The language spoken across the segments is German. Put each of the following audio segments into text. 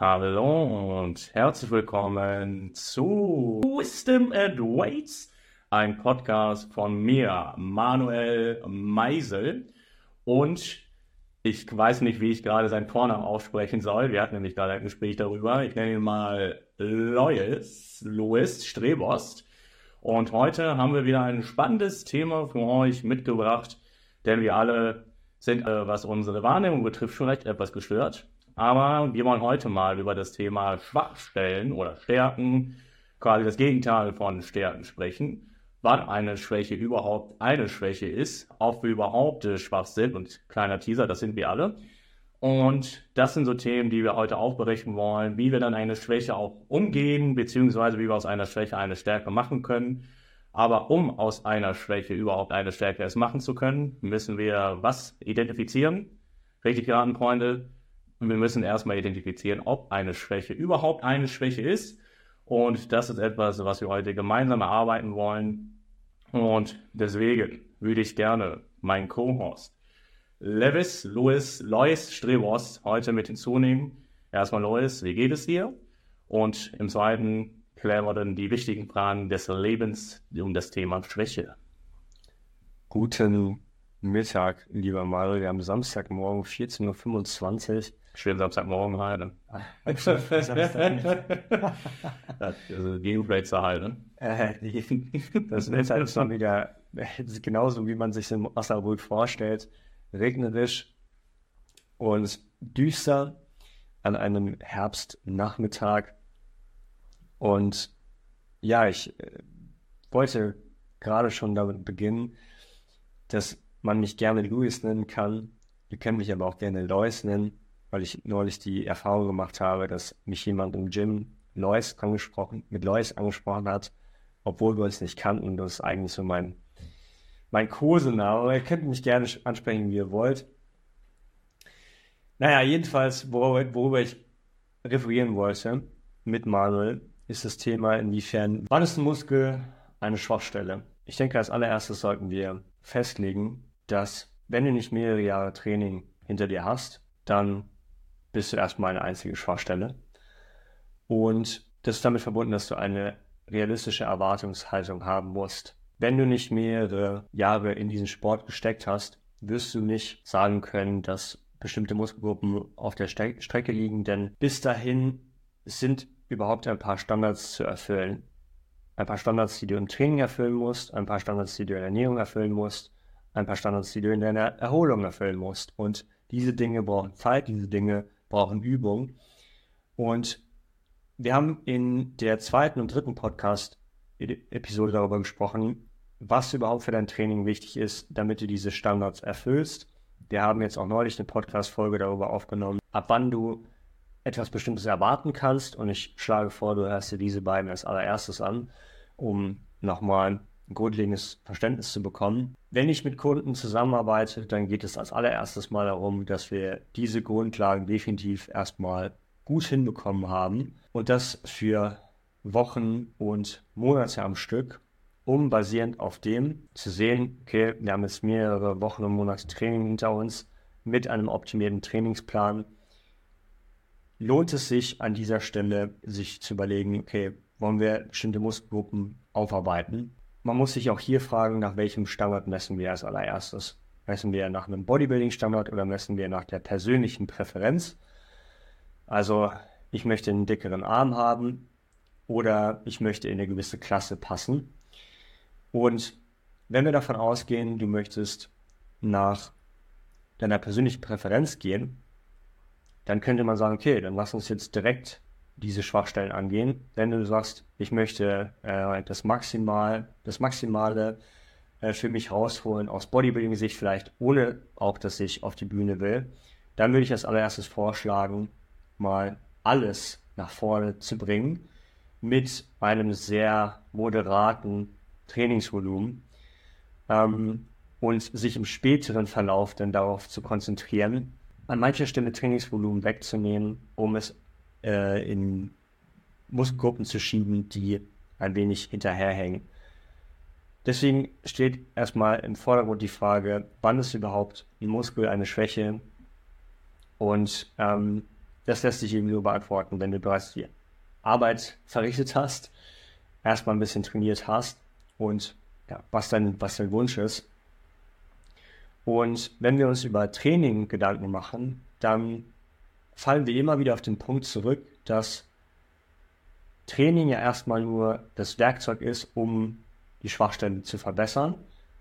Hallo und herzlich willkommen zu Wisdom and Weights, ein Podcast von mir, Manuel Meisel. Und ich weiß nicht, wie ich gerade seinen Vornamen aussprechen soll. Wir hatten nämlich gerade ein Gespräch darüber. Ich nenne ihn mal Lois, Louis Strebost. Und heute haben wir wieder ein spannendes Thema für euch mitgebracht, denn wir alle sind, äh, was unsere Wahrnehmung betrifft, vielleicht etwas gestört. Aber wir wollen heute mal über das Thema Schwachstellen oder Stärken, quasi das Gegenteil von Stärken sprechen. Wann eine Schwäche überhaupt eine Schwäche ist, ob wir überhaupt schwach sind und kleiner Teaser, das sind wir alle. Und das sind so Themen, die wir heute aufbrechen wollen, wie wir dann eine Schwäche auch umgehen, beziehungsweise wie wir aus einer Schwäche eine Stärke machen können. Aber um aus einer Schwäche überhaupt eine Stärke es machen zu können, müssen wir was identifizieren? Richtig geraten, Freunde wir müssen erstmal identifizieren, ob eine Schwäche überhaupt eine Schwäche ist. Und das ist etwas, was wir heute gemeinsam erarbeiten wollen. Und deswegen würde ich gerne meinen Co-Host Levis, Louis, Lois Strebos heute mit hinzunehmen. Erstmal Lois, wie geht es dir? Und im zweiten klären wir dann die wichtigen Fragen des Lebens um das Thema Schwäche. Guten Mittag, lieber Mario. Wir haben Samstagmorgen 14.25 Uhr. Schön Samstagmorgen halt. also Geoplacer halt, ne? das Wetter ist schon wieder genauso, wie man sich in Osnabrück vorstellt. Regnerisch und düster an einem Herbstnachmittag. Und ja, ich äh, wollte gerade schon damit beginnen, dass man mich gerne Louis nennen kann. Ihr könnt mich aber auch gerne Lois nennen weil ich neulich die Erfahrung gemacht habe, dass mich jemand im Gym Lois angesprochen, mit Lois angesprochen hat, obwohl wir uns nicht kannten. Das ist eigentlich so mein, mein Kosename. Ihr könnt mich gerne ansprechen, wie ihr wollt. Naja, jedenfalls, worüber, worüber ich referieren wollte mit Manuel, ist das Thema, inwiefern, wann ist ein Muskel eine Schwachstelle? Ich denke, als allererstes sollten wir festlegen, dass wenn du nicht mehrere Jahre Training hinter dir hast, dann bist du erstmal eine einzige Schwachstelle. Und das ist damit verbunden, dass du eine realistische Erwartungshaltung haben musst. Wenn du nicht mehrere Jahre in diesen Sport gesteckt hast, wirst du nicht sagen können, dass bestimmte Muskelgruppen auf der Ste Strecke liegen, denn bis dahin sind überhaupt ein paar Standards zu erfüllen. Ein paar Standards, die du im Training erfüllen musst, ein paar Standards, die du in der Ernährung erfüllen musst, ein paar Standards, die du in deiner Erholung erfüllen musst. Und diese Dinge brauchen Zeit, diese Dinge brauchen Übung. Und wir haben in der zweiten und dritten Podcast-Episode darüber gesprochen, was überhaupt für dein Training wichtig ist, damit du diese Standards erfüllst. Wir haben jetzt auch neulich eine Podcast-Folge darüber aufgenommen, ab wann du etwas Bestimmtes erwarten kannst. Und ich schlage vor, du hörst dir diese beiden als allererstes an, um nochmal ein grundlegendes Verständnis zu bekommen. Wenn ich mit Kunden zusammenarbeite, dann geht es als allererstes mal darum, dass wir diese Grundlagen definitiv erstmal gut hinbekommen haben und das für Wochen und Monate am Stück, um basierend auf dem zu sehen, okay, wir haben jetzt mehrere Wochen und Monate Training hinter uns mit einem optimierten Trainingsplan. Lohnt es sich an dieser Stelle, sich zu überlegen, okay, wollen wir bestimmte Muskelgruppen aufarbeiten? Man muss sich auch hier fragen, nach welchem Standard messen wir als allererstes. Messen wir nach einem Bodybuilding-Standard oder messen wir nach der persönlichen Präferenz? Also ich möchte einen dickeren Arm haben oder ich möchte in eine gewisse Klasse passen. Und wenn wir davon ausgehen, du möchtest nach deiner persönlichen Präferenz gehen, dann könnte man sagen, okay, dann lass uns jetzt direkt diese Schwachstellen angehen. Wenn du sagst, ich möchte äh, das Maximal, das Maximale äh, für mich rausholen aus Bodybuilding-Sicht, vielleicht ohne auch, dass ich auf die Bühne will, dann würde ich als allererstes vorschlagen, mal alles nach vorne zu bringen mit einem sehr moderaten Trainingsvolumen ähm, und sich im späteren Verlauf dann darauf zu konzentrieren, an mancher Stelle Trainingsvolumen wegzunehmen, um es äh, in Muskelgruppen zu schieben, die ein wenig hinterherhängen. Deswegen steht erstmal im Vordergrund die Frage, wann ist überhaupt ein Muskel eine Schwäche? Und ähm, das lässt sich eben nur beantworten, wenn du bereits die Arbeit verrichtet hast, erstmal ein bisschen trainiert hast und ja, was, dein, was dein Wunsch ist. Und wenn wir uns über Training Gedanken machen, dann fallen wir immer wieder auf den Punkt zurück, dass Training ja erstmal nur das Werkzeug ist, um die Schwachstellen zu verbessern.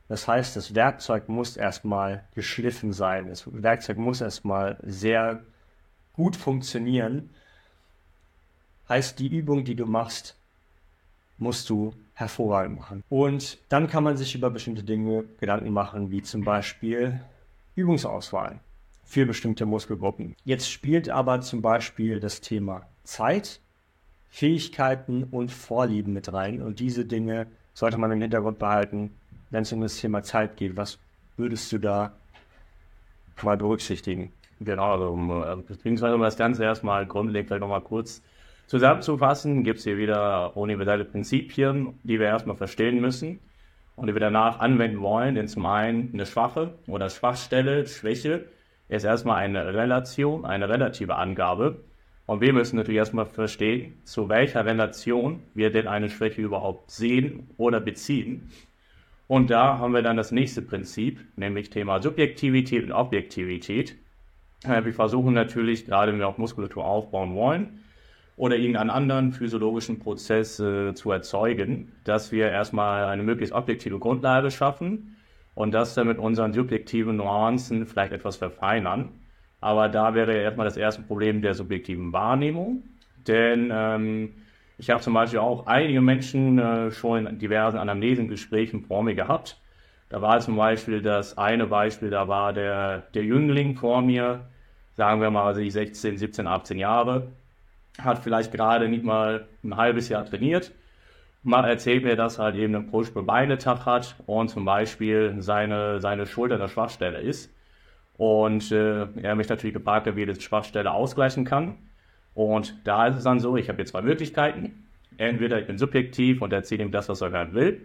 Das heißt, das Werkzeug muss erstmal geschliffen sein. Das Werkzeug muss erstmal sehr gut funktionieren. Heißt, die Übung, die du machst, musst du hervorragend machen. Und dann kann man sich über bestimmte Dinge Gedanken machen, wie zum Beispiel Übungsauswahl für bestimmte Muskelgruppen. Jetzt spielt aber zum Beispiel das Thema Zeit, Fähigkeiten und Vorlieben mit rein. Und diese Dinge sollte man im Hintergrund behalten, wenn es um das Thema Zeit geht. Was würdest du da mal berücksichtigen? Genau, also beziehungsweise um das Ganze erstmal grundlegend vielleicht nochmal kurz zusammenzufassen, gibt es hier wieder universelle Prinzipien, die wir erstmal verstehen müssen und die wir danach anwenden wollen. Denn zum einen eine schwache oder Schwachstelle, Schwäche ist erstmal eine Relation, eine relative Angabe. Und wir müssen natürlich erstmal verstehen, zu welcher Relation wir denn eine Schwäche überhaupt sehen oder beziehen. Und da haben wir dann das nächste Prinzip, nämlich Thema Subjektivität und Objektivität. Wir versuchen natürlich, gerade wenn wir auch Muskulatur aufbauen wollen oder irgendeinen anderen physiologischen Prozess äh, zu erzeugen, dass wir erstmal eine möglichst objektive Grundlage schaffen und das dann mit unseren subjektiven Nuancen vielleicht etwas verfeinern. Aber da wäre ja erstmal das erste Problem der subjektiven Wahrnehmung. Denn ähm, ich habe zum Beispiel auch einige Menschen äh, schon in diversen Anamnesengesprächen vor mir gehabt. Da war zum Beispiel das eine Beispiel, da war der, der Jüngling vor mir, sagen wir mal, also 16, 17, 18 Jahre, hat vielleicht gerade nicht mal ein halbes Jahr trainiert man erzählt mir, dass er halt eben einen Push-Beine-Tag hat und zum Beispiel seine, seine Schulter eine Schwachstelle ist. Und äh, er mich natürlich gefragt hat, wie er die Schwachstelle ausgleichen kann. Und da ist es dann so, ich habe jetzt zwei Möglichkeiten. Entweder ich bin subjektiv und erzähle ihm das, was er gerade will.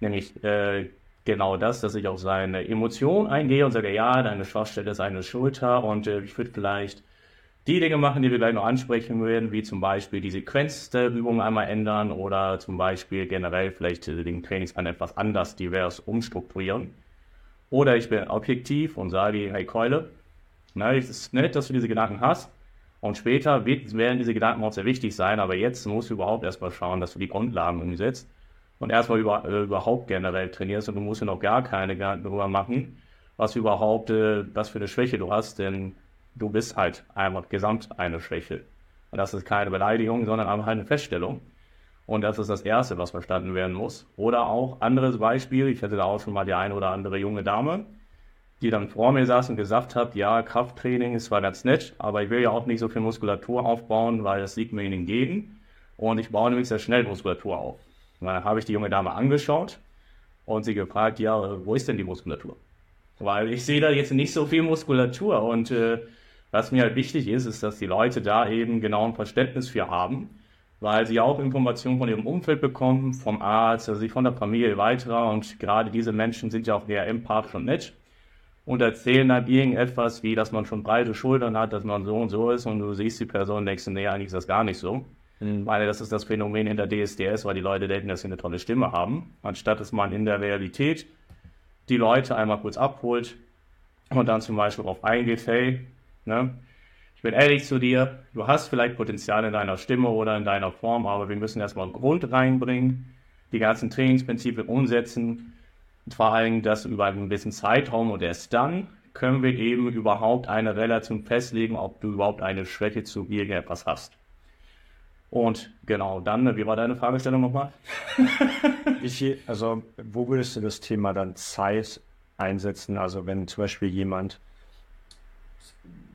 Nämlich äh, genau das, dass ich auf seine Emotion eingehe und sage, ja, deine Schwachstelle ist eine Schulter und äh, ich würde vielleicht die Dinge machen, die wir gleich noch ansprechen werden, wie zum Beispiel die Sequenz der Übungen einmal ändern oder zum Beispiel generell vielleicht den Trainingsplan etwas anders divers umstrukturieren. Oder ich bin objektiv und sage, hey Keule, na, es ist nett, dass du diese Gedanken hast. Und später werden diese Gedanken auch sehr wichtig sein, aber jetzt musst du überhaupt erstmal schauen, dass du die Grundlagen umsetzt und erstmal über, äh, überhaupt generell trainierst und du musst dir noch gar keine Gedanken darüber machen, was überhaupt, äh, was für eine Schwäche du hast, denn du bist halt einfach gesamt eine Schwäche. Und das ist keine Beleidigung, sondern einfach eine Feststellung. Und das ist das Erste, was verstanden werden muss. Oder auch anderes Beispiel, ich hatte da auch schon mal die eine oder andere junge Dame, die dann vor mir saß und gesagt hat, ja, Krafttraining ist zwar ganz nett, aber ich will ja auch nicht so viel Muskulatur aufbauen, weil das liegt mir in den. Und ich baue nämlich sehr schnell Muskulatur auf. Und dann habe ich die junge Dame angeschaut und sie gefragt, ja, wo ist denn die Muskulatur? Weil ich sehe da jetzt nicht so viel Muskulatur und äh, was mir halt wichtig ist, ist, dass die Leute da eben genau ein Verständnis für haben, weil sie auch Informationen von ihrem Umfeld bekommen, vom Arzt, also von der Familie weiter. Und gerade diese Menschen sind ja auch eher empathisch und nett und erzählen dann irgendetwas, wie dass man schon breite Schultern hat, dass man so und so ist und du siehst die Person und denkst, nee, eigentlich ist das gar nicht so. Mhm. Ich meine, das ist das Phänomen hinter DSDS, weil die Leute denken, dass sie eine tolle Stimme haben, anstatt dass man in der Realität die Leute einmal kurz abholt und dann zum Beispiel darauf eingeht, hey, Ne? Ich bin ehrlich zu dir, du hast vielleicht Potenzial in deiner Stimme oder in deiner Form, aber wir müssen erstmal Grund reinbringen, die ganzen Trainingsprinzipien umsetzen und vor allem das über einen gewissen Zeitraum und erst dann können wir eben überhaupt eine Relation festlegen, ob du überhaupt eine Schwäche zu irgendetwas hast. Und genau, dann, wie war deine Fragestellung nochmal? wie also wo würdest du das Thema dann Zeit einsetzen? Also wenn zum Beispiel jemand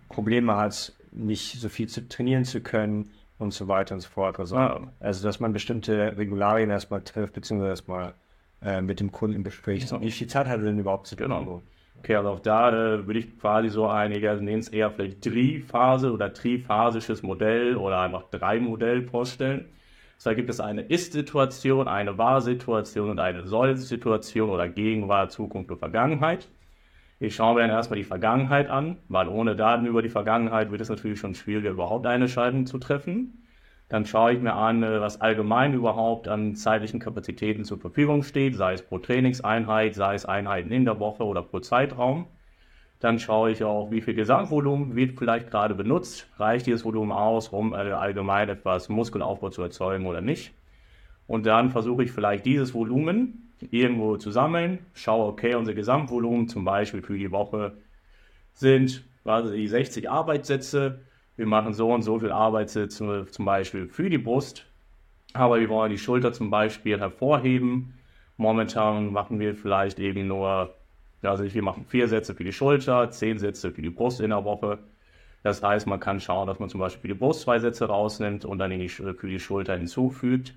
Probleme hat, nicht so viel zu trainieren zu können und so weiter und so fort. Also, also dass man bestimmte Regularien erstmal trifft, beziehungsweise erstmal äh, mit dem Kunden im Gespräch. Ja. Wie viel Zeit hat er denn überhaupt zu tun? Genau. Okay, also auch da äh, würde ich quasi so einige, also nennen es eher vielleicht Triphase oder triphasisches Modell oder einfach drei Modell vorstellen. Da gibt es eine Ist-Situation, eine War-Situation und eine Soll-Situation oder Gegenwart, Zukunft und Vergangenheit. Ich schaue mir dann erstmal die Vergangenheit an, weil ohne Daten über die Vergangenheit wird es natürlich schon schwieriger, überhaupt eine Entscheidung zu treffen. Dann schaue ich mir an, äh, was allgemein überhaupt an zeitlichen Kapazitäten zur Verfügung steht, sei es pro Trainingseinheit, sei es Einheiten in der Woche oder pro Zeitraum. Dann schaue ich auch, wie viel Gesamtvolumen wird vielleicht gerade benutzt. Reicht dieses Volumen aus, um äh, allgemein etwas Muskelaufbau zu erzeugen oder nicht? Und dann versuche ich vielleicht dieses Volumen irgendwo zu sammeln, schaue, okay, unser Gesamtvolumen zum Beispiel für die Woche sind also die 60 Arbeitssätze wir machen so und so viel Arbeitssitze zum Beispiel für die Brust, aber wir wollen die Schulter zum Beispiel hervorheben. Momentan machen wir vielleicht eben nur, also wir machen vier Sätze für die Schulter, zehn Sätze für die Brust in der Woche. Das heißt, man kann schauen, dass man zum Beispiel für die Brust zwei Sätze rausnimmt und dann für die Schulter hinzufügt.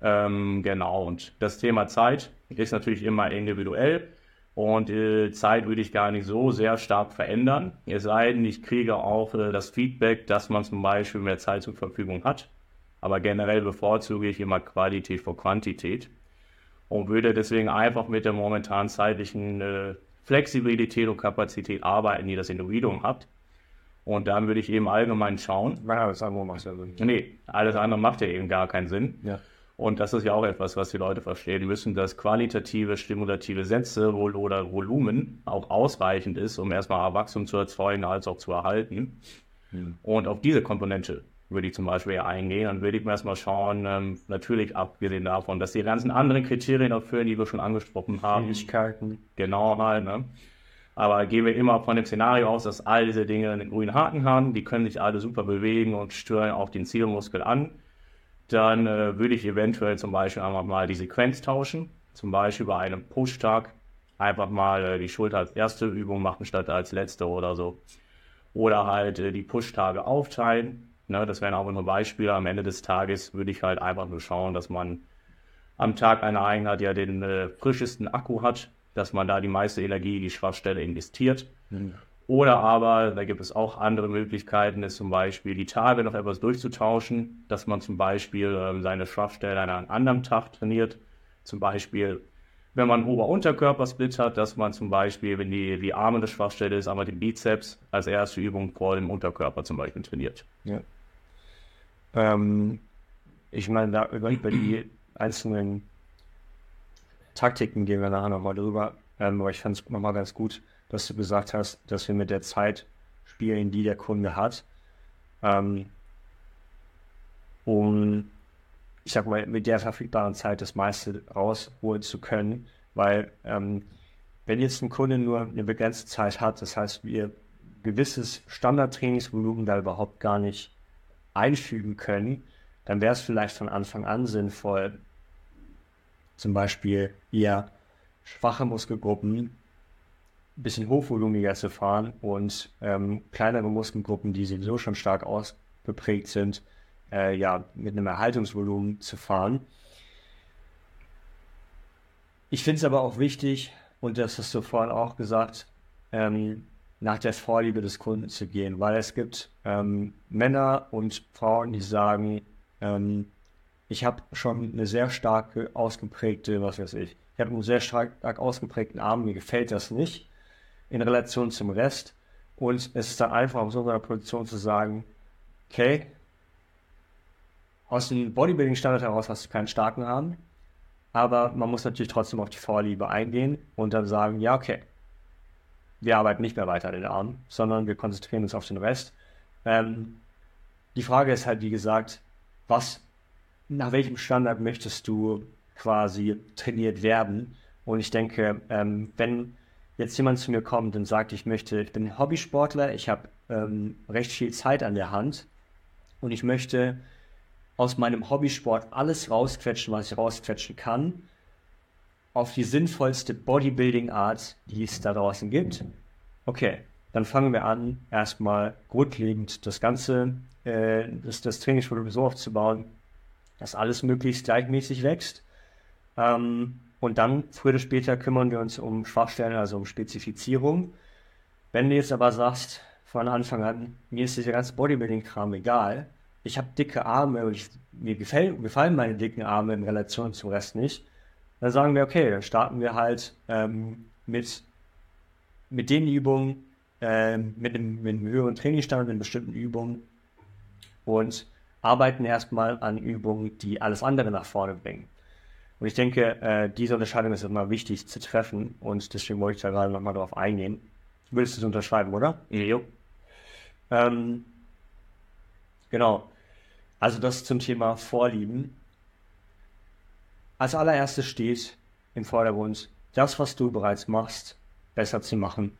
Ähm, genau, und das Thema Zeit ist natürlich immer individuell. Und äh, Zeit würde ich gar nicht so sehr stark verändern. Es sei denn, ich kriege auch äh, das Feedback, dass man zum Beispiel mehr Zeit zur Verfügung hat. Aber generell bevorzuge ich immer Qualität vor Quantität und würde deswegen einfach mit der momentanen zeitlichen äh, Flexibilität und Kapazität arbeiten, die das Individuum hat. Und dann würde ich eben allgemein schauen. Ja, das andere macht ja Sinn. Nee, alles andere macht ja eben gar keinen Sinn. Ja. Und das ist ja auch etwas, was die Leute verstehen müssen, dass qualitative, stimulative Sätze oder Volumen auch ausreichend ist, um erstmal Wachstum zu erzeugen als auch zu erhalten. Mhm. Und auf diese Komponente würde ich zum Beispiel eingehen. Dann würde ich mir erstmal schauen, ähm, natürlich abgesehen davon, dass die ganzen anderen Kriterien erfüllen, die wir schon angesprochen haben. Fähigkeiten. Genau halt, ne? Aber gehen wir immer von dem Szenario aus, dass all diese Dinge einen grünen Haken haben, die können sich alle super bewegen und stören auch den Zielmuskel an dann äh, würde ich eventuell zum Beispiel einfach mal die Sequenz tauschen. Zum Beispiel bei einem Push-Tag einfach mal äh, die Schulter als erste Übung machen statt als letzte oder so. Oder halt äh, die Push-Tage aufteilen. Ne, das wären auch nur Beispiele. Am Ende des Tages würde ich halt einfach nur schauen, dass man am Tag einer Einheit ja den äh, frischesten Akku hat, dass man da die meiste Energie in die Schwachstelle investiert. Mhm. Oder aber, da gibt es auch andere Möglichkeiten, ist zum Beispiel die Tage noch etwas durchzutauschen, dass man zum Beispiel ähm, seine Schwachstelle an einem anderen Tag trainiert. Zum Beispiel, wenn man Ober-Unterkörper-Split hat, dass man zum Beispiel, wenn die, die Arme eine Schwachstelle ist, einmal den Bizeps als erste Übung vor dem Unterkörper zum Beispiel trainiert. Ja. Ähm, ich meine, da über, über die einzelnen Taktiken gehen wir nachher nochmal drüber. Ähm, aber ich fand es nochmal ganz gut, dass du gesagt hast, dass wir mit der Zeit spielen, die der Kunde hat, ähm, um, ich sag mal, mit der verfügbaren Zeit das meiste rausholen zu können, weil ähm, wenn jetzt ein Kunde nur eine begrenzte Zeit hat, das heißt, wir gewisses Standardtrainingsvolumen da überhaupt gar nicht einfügen können, dann wäre es vielleicht von Anfang an sinnvoll, zum Beispiel eher schwache Muskelgruppen bisschen hochvolumiger zu fahren und ähm, kleinere Muskelgruppen, die sowieso schon stark ausgeprägt sind, äh, ja, mit einem Erhaltungsvolumen zu fahren. Ich finde es aber auch wichtig, und das hast du vorhin auch gesagt, ähm, nach der Vorliebe des Kunden zu gehen, weil es gibt ähm, Männer und Frauen, die sagen, ähm, ich habe schon eine sehr starke, ausgeprägte, was weiß ich, ich habe einen sehr stark ausgeprägten Arm, mir gefällt das nicht in Relation zum Rest. Und es ist dann einfach aus unserer Position zu sagen, okay, aus dem Bodybuilding-Standard heraus hast du keinen starken Arm, aber man muss natürlich trotzdem auf die Vorliebe eingehen und dann sagen, ja, okay, wir arbeiten nicht mehr weiter an den Arm, sondern wir konzentrieren uns auf den Rest. Ähm, die Frage ist halt, wie gesagt, was, nach welchem Standard möchtest du quasi trainiert werden? Und ich denke, ähm, wenn jetzt jemand zu mir kommt und sagt, ich möchte, ich bin Hobbysportler, ich habe ähm, recht viel Zeit an der Hand und ich möchte aus meinem Hobbysport alles rausquetschen, was ich rausquetschen kann, auf die sinnvollste Bodybuilding-Art, die es da draußen gibt. Okay, dann fangen wir an, erstmal grundlegend das Ganze, äh, das, das Trainingsvolumen so aufzubauen, dass alles möglichst gleichmäßig wächst. Ähm, und dann, früher oder später, kümmern wir uns um Schwachstellen, also um Spezifizierung. Wenn du jetzt aber sagst, von Anfang an, mir ist dieser ganze Bodybuilding-Kram egal, ich habe dicke Arme und ich, mir gefällt, gefallen meine dicken Arme in Relation zum Rest nicht, dann sagen wir, okay, dann starten wir halt ähm, mit mit den Übungen, äh, mit, einem, mit einem höheren Trainingsstand in bestimmten Übungen und arbeiten erstmal an Übungen, die alles andere nach vorne bringen. Und ich denke, äh, diese Unterscheidung ist immer wichtig zu treffen und deswegen wollte ich da gerade nochmal drauf eingehen. Willst du es unterschreiben, oder? Jo. Ähm, genau. Also das zum Thema Vorlieben. Als allererstes steht im Vordergrund, das, was du bereits machst, besser zu machen.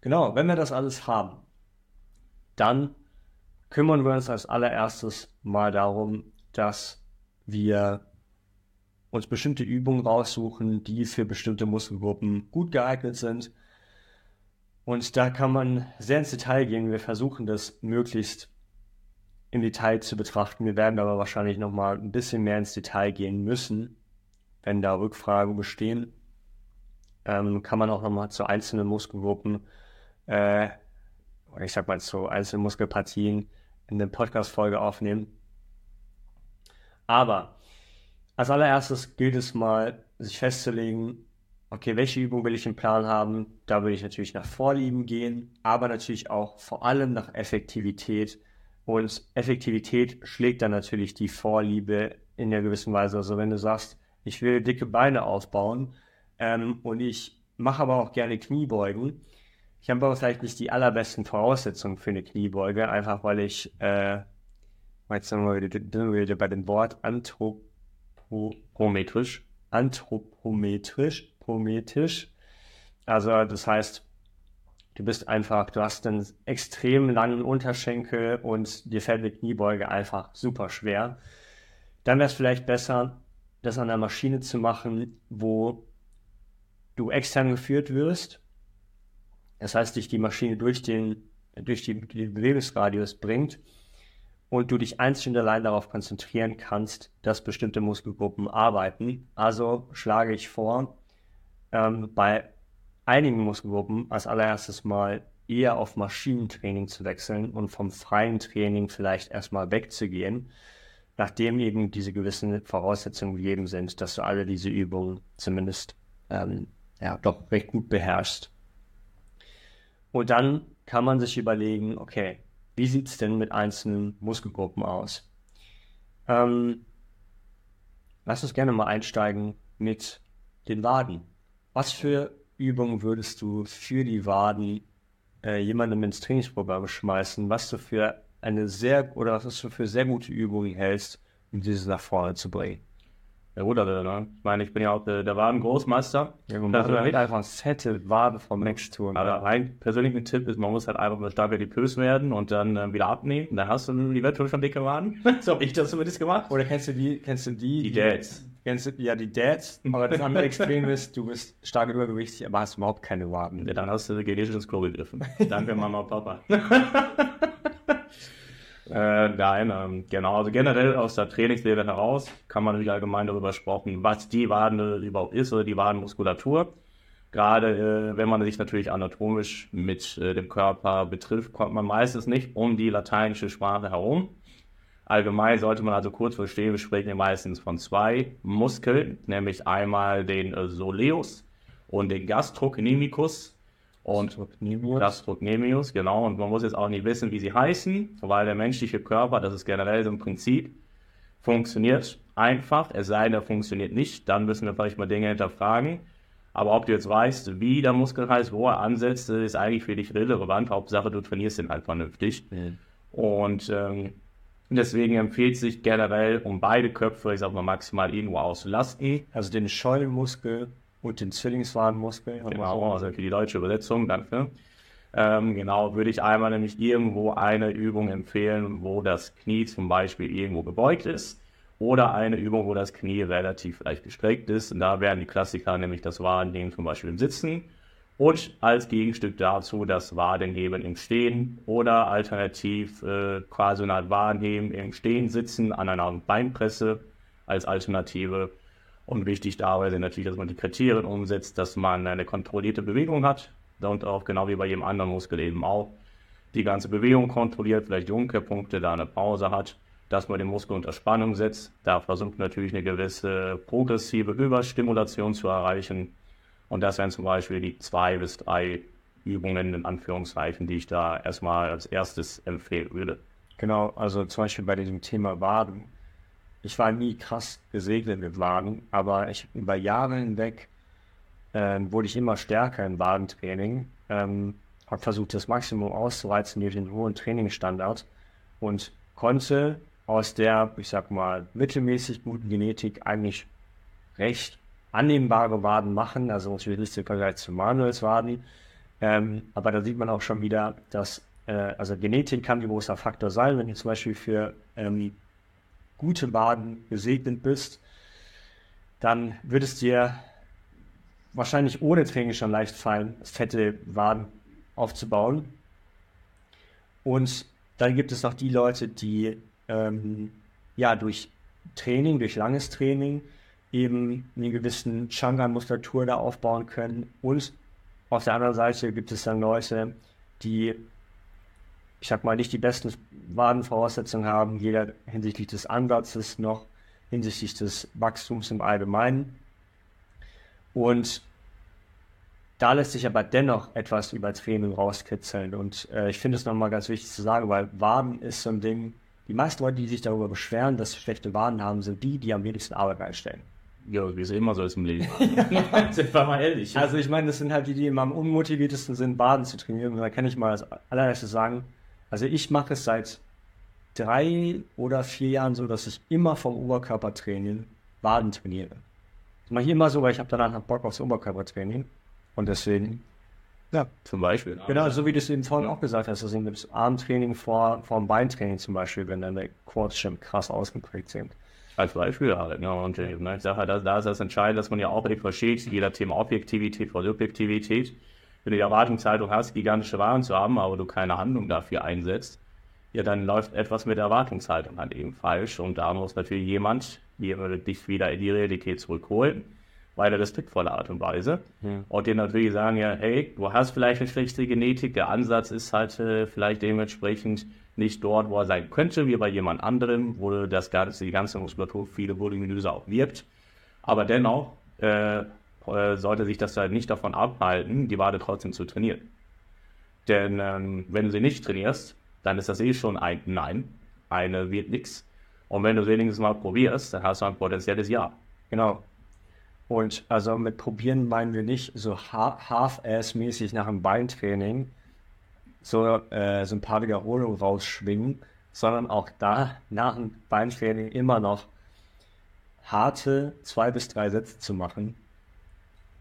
Genau, wenn wir das alles haben, dann kümmern wir uns als allererstes mal darum, dass wir uns bestimmte Übungen raussuchen, die für bestimmte Muskelgruppen gut geeignet sind. Und da kann man sehr ins Detail gehen. Wir versuchen das möglichst im Detail zu betrachten. Wir werden aber wahrscheinlich nochmal ein bisschen mehr ins Detail gehen müssen, wenn da Rückfragen bestehen. Ähm, kann man auch nochmal zu einzelnen Muskelgruppen, äh, ich sag mal zu einzelnen Muskelpartien in der Podcast-Folge aufnehmen. Aber als allererstes gilt es mal, sich festzulegen, okay, welche Übung will ich im Plan haben? Da will ich natürlich nach Vorlieben gehen, aber natürlich auch vor allem nach Effektivität. Und Effektivität schlägt dann natürlich die Vorliebe in der gewissen Weise. Also wenn du sagst, ich will dicke Beine aufbauen ähm, und ich mache aber auch gerne Kniebeugen, ich habe aber vielleicht nicht die allerbesten Voraussetzungen für eine Kniebeuge, einfach weil ich, äh, jetzt sind wir wieder bei dem Wort anthropometrisch, anthropometrisch, pometrisch. Also das heißt, du bist einfach, du hast einen extrem langen Unterschenkel und dir fällt eine Kniebeuge einfach super schwer. Dann wäre es vielleicht besser, das an einer Maschine zu machen, wo du extern geführt wirst das heißt, dich die Maschine durch den, durch die, den Bewegungsradius bringt und du dich einzig und allein darauf konzentrieren kannst, dass bestimmte Muskelgruppen arbeiten. Also schlage ich vor, ähm, bei einigen Muskelgruppen als allererstes mal eher auf Maschinentraining zu wechseln und vom freien Training vielleicht erstmal wegzugehen, nachdem eben diese gewissen Voraussetzungen gegeben sind, dass du alle diese Übungen zumindest ähm, ja, doch recht gut beherrschst. Und dann kann man sich überlegen, okay, wie sieht es denn mit einzelnen Muskelgruppen aus? Ähm, lass uns gerne mal einsteigen mit den Waden. Was für Übungen würdest du für die Waden äh, jemandem ins Trainingsprogramm schmeißen, was du für eine sehr oder was du für sehr gute Übungen hältst, um dieses nach vorne zu bringen? Ja gut, aber ne? ich meine, ich bin ja auch der, der Waden-Großmeister. Ja, man muss halt einfach fette Wade vom Mensch tun. Aber ein persönlicher Tipp ist, man muss halt einfach mal stark adipös werden und dann äh, wieder abnehmen. Dann hast du die Welt schon dicke Waden. so habe ich das zumindest gemacht. Oder kennst du die, kennst du die? Die Dads. Kennst du, ja, die Dads. Aber das andere Extrem ist, du bist stark übergewichtig, aber hast überhaupt keine Waden. Ja, dann hast du genetisch ins Klo gegriffen. Danke, Mama und Papa. Äh, nein, ähm, genau. Also generell aus der Trainingslehre heraus kann man natürlich allgemein darüber sprechen, was die Wade überhaupt ist oder die Wadenmuskulatur. Gerade äh, wenn man sich natürlich anatomisch mit äh, dem Körper betrifft, kommt man meistens nicht um die lateinische Sprache herum. Allgemein sollte man also kurz verstehen, wir sprechen hier meistens von zwei Muskeln, nämlich einmal den äh, Soleus und den Gastrocnemicus. Und Gastrocnemius, genau. Und man muss jetzt auch nicht wissen, wie sie heißen, weil der menschliche Körper, das ist generell so ein Prinzip, funktioniert einfach, es sei denn, er funktioniert nicht, dann müssen wir vielleicht mal Dinge hinterfragen. Aber ob du jetzt weißt, wie der Muskel heißt, wo er ansetzt, ist eigentlich für dich relevant. Hauptsache, du trainierst ihn halt vernünftig. Mhm. Und ähm, deswegen empfiehlt sich generell, um beide Köpfe, ich sag mal, maximal irgendwo auszulasten. Also den Scheunenmuskel und den Zwillingswadenmuskel. Genau, also für die deutsche Übersetzung, danke. Ähm, genau, würde ich einmal nämlich irgendwo eine Übung empfehlen, wo das Knie zum Beispiel irgendwo gebeugt ist oder eine Übung, wo das Knie relativ leicht gestreckt ist. Und da wären die Klassiker nämlich das Wadenheben zum Beispiel im Sitzen und als Gegenstück dazu das Wadenheben im Stehen oder alternativ äh, quasi eine Art Wadenheben im Stehen sitzen an einer Beinpresse als Alternative und wichtig dabei sind natürlich, dass man die Kriterien umsetzt, dass man eine kontrollierte Bewegung hat und auch genau wie bei jedem anderen Muskel eben auch die ganze Bewegung kontrolliert, vielleicht die Umkehrpunkte, da eine Pause hat, dass man den Muskel unter Spannung setzt. Da versucht natürlich eine gewisse progressive Überstimulation zu erreichen Und das wären zum Beispiel die zwei bis drei Übungen in Anführungszeichen, die ich da erstmal als erstes empfehlen würde. Genau, also zum Beispiel bei diesem Thema Waden. Ich war nie krass gesegnet mit Waden, aber ich über Jahre hinweg ähm, wurde ich immer stärker im Wadentraining. Ähm, habe versucht, das Maximum auszureizen durch den hohen Trainingsstandard und konnte aus der, ich sag mal, mittelmäßig guten Genetik eigentlich recht annehmbare Waden machen, also natürlich im Vergleich zu Manuels Waden. Ähm, aber da sieht man auch schon wieder, dass äh, also Genetik kann ein großer Faktor sein, wenn du zum Beispiel für ähm, gute Waden gesegnet bist, dann wird es dir wahrscheinlich ohne Training schon leicht fallen, fette Waden aufzubauen. Und dann gibt es noch die Leute, die ähm, ja durch Training, durch langes Training eben eine gewissen Changa-Muskulatur da aufbauen können. Und auf der anderen Seite gibt es dann Leute, die, ich sag mal, nicht die besten Wadenvoraussetzungen haben, jeder hinsichtlich des Ansatzes noch hinsichtlich des Wachstums im Allgemeinen. Und da lässt sich aber dennoch etwas über Training rauskitzeln. Und äh, ich finde es nochmal ganz wichtig zu sagen, weil Waden ist so ein Ding, die meisten Leute, die sich darüber beschweren, dass sie schlechte Waden haben, sind die, die am wenigsten Arbeit einstellen. Ja, wie es immer so ist im Leben. sind wir mal ehrlich. Also ich meine, das sind halt die, die immer am unmotiviertesten sind, Baden zu trainieren. Und da kann ich mal als allererstes sagen, also ich mache es seit drei oder vier Jahren so, dass ich immer vom Oberkörpertraining Baden trainiere. Das mache ich immer so, weil ich habe danach Bock aufs Oberkörpertraining. Und deswegen, ja. Zum Beispiel. Genau, so wie du es eben vorhin auch gesagt hast, das ist das Armtraining vor, vor dem Beintraining zum Beispiel, wenn deine Quads schon krass ausgeprägt sind. Als Beispiel halt, ja. Und äh, ne, ich sage, da, da ist das entscheidend, dass man ja auch versteht, jeder Thema Objektivität vor Subjektivität. Wenn du die Erwartungshaltung hast, gigantische Waren zu haben, aber du keine Handlung dafür einsetzt, ja, dann läuft etwas mit der Erwartungshaltung halt eben falsch. Und da muss natürlich jemand dich wieder in die Realität zurückholen, bei der respektvolle Art und Weise. Ja. Und dir natürlich sagen, ja, hey, du hast vielleicht eine schlechte Genetik, der Ansatz ist halt äh, vielleicht dementsprechend nicht dort, wo er sein könnte, wie bei jemand anderem, wo das ganze, die ganze Muskulatur viele voluminöser auch wirkt. Aber dennoch äh, äh, sollte sich das halt nicht davon abhalten, die Wade trotzdem zu trainieren. Denn ähm, wenn du sie nicht trainierst, dann ist das eh schon ein Nein. Eine wird nichts. Und wenn du es wenigstens mal probierst, dann hast du ein potenzielles Ja. Genau. Und also mit probieren meinen wir nicht so half-ass-mäßig nach dem Beintraining, so, äh, so ein paar Wiederholungen rausschwingen, sondern auch da nach dem Beintraining immer noch harte zwei bis drei Sätze zu machen.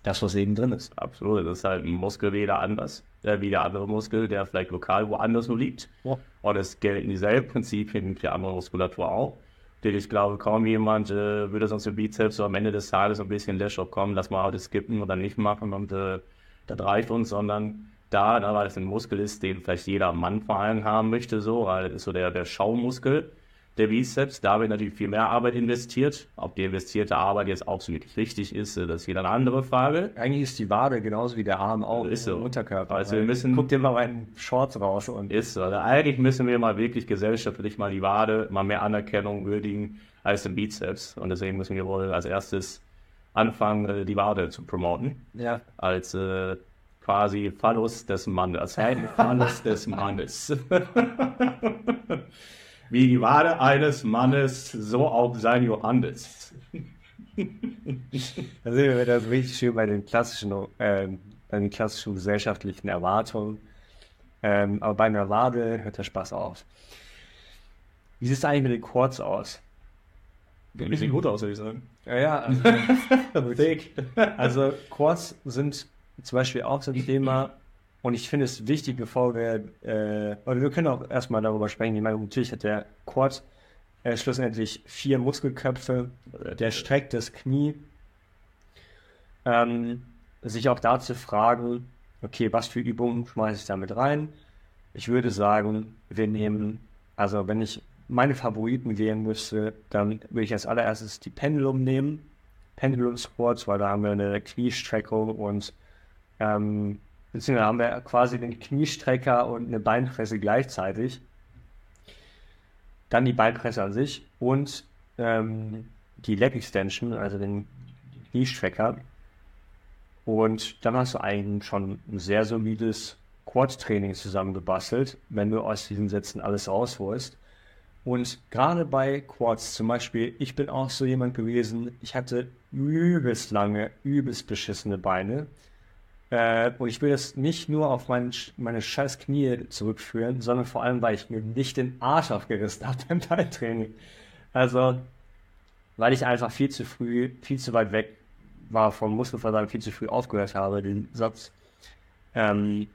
Das, was eben drin ist. Absolut. Das ist halt ein Muskel wieder anders, äh, wie der andere Muskel, der vielleicht lokal woanders nur liegt. Ja. Und es gelten dieselben Prinzipien für andere Muskulatur auch. Denn ich glaube, kaum jemand äh, würde sonst im Bizeps so am Ende des Tages ein bisschen Läschop kommen, dass wir heute skippen oder nicht machen und äh, das reicht uns, sondern da, da, weil es ein Muskel ist, den vielleicht jeder Mann vor allem haben möchte, so, weil das ist so der, der Schaumuskel der Bizeps. Da wird natürlich viel mehr Arbeit investiert. Ob die investierte Arbeit jetzt auch so wirklich richtig ist, äh, das ist wieder eine andere Frage. Eigentlich ist die Wade genauso wie der Arm auch ist so. Unterkörper. Also wir müssen, guck dir mal meinen Shorts raus und ist so. Also eigentlich müssen wir mal wirklich gesellschaftlich mal die Wade mal mehr Anerkennung würdigen als den Bizeps. Und deswegen müssen wir wohl als erstes anfangen, äh, die Wade zu promoten. Ja. Als äh, quasi Phallus des Mannes. Phallus des Mannes. Wie die Wade eines Mannes, so auch sein Johannes. da sehen wir das richtig schön bei den klassischen, äh, bei den klassischen gesellschaftlichen Erwartungen. Ähm, aber bei einer Wade hört der Spaß auf. Wie sieht es eigentlich mit den Quads aus? Die sehen gut aus, würde ich sagen. Ja, ja. Also, also Quads sind zum Beispiel auch so ein Thema. Und ich finde es wichtig, bevor wir, äh, oder wir können auch erstmal darüber sprechen. Ich meine, natürlich hat der Quad äh, schlussendlich vier Muskelköpfe, der streckt das Knie. Ähm, sich auch da zu fragen, okay, was für Übungen schmeiße ich damit rein? Ich würde sagen, wir nehmen, also wenn ich meine Favoriten wählen müsste, dann würde ich als allererstes die Pendulum nehmen. Pendulum Sports, weil da haben wir eine Kniestreckung und ähm, beziehungsweise haben wir quasi den Kniestrecker und eine Beinpresse gleichzeitig. Dann die Beinpresse an sich und ähm, die Leg Extension, also den Kniestrecker. Und dann hast du eigentlich schon ein sehr solides Quad-Training zusammengebastelt, wenn du aus diesen Sätzen alles rausholst. Und gerade bei Quads zum Beispiel, ich bin auch so jemand gewesen, ich hatte übelst lange, übelst beschissene Beine. Äh, und ich will das nicht nur auf mein, meine scheiß Knie zurückführen, sondern vor allem, weil ich mir nicht den Arsch aufgerissen habe beim Beintraining. Also, weil ich einfach viel zu früh, viel zu weit weg war vom Muskelversagen, viel zu früh aufgehört habe, den Satz. Ähm,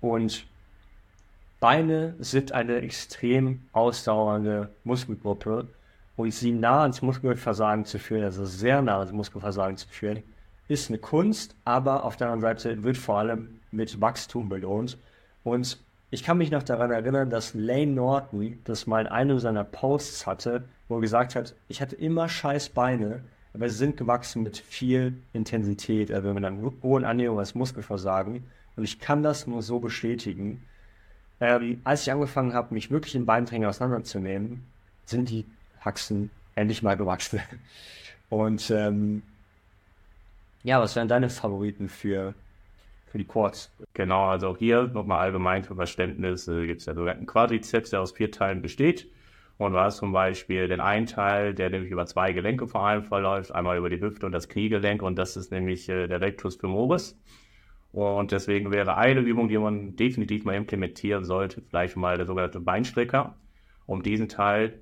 und Beine sind eine extrem ausdauernde Muskelgruppe und sie nah ans Muskelversagen zu führen, also sehr nah ans Muskelversagen zu führen, ist eine Kunst, aber auf der anderen Seite wird vor allem mit Wachstum belohnt. Und ich kann mich noch daran erinnern, dass Lane Norton das mal in einem seiner Posts hatte, wo er gesagt hat, ich hatte immer scheiß Beine, aber sie sind gewachsen mit viel Intensität, also mit einer hohen Annäherung als Muskelversagen. Und ich kann das nur so bestätigen. Ähm, als ich angefangen habe, mich wirklich in Beintraining auseinanderzunehmen, sind die Haxen endlich mal gewachsen. Und ähm, ja, was wären deine Favoriten für, für die Quads? Genau, also auch hier nochmal allgemein für Verständnis äh, gibt es ja sogar einen Quadrizeps, der aus vier Teilen besteht. Und du hast zum Beispiel den einen Teil, der nämlich über zwei Gelenke vor allem verläuft, einmal über die Hüfte und das Kniegelenk und das ist nämlich äh, der Rectus femoris. Und deswegen wäre eine Übung, die man definitiv mal implementieren sollte, vielleicht mal der sogenannte Beinstrecker, um diesen Teil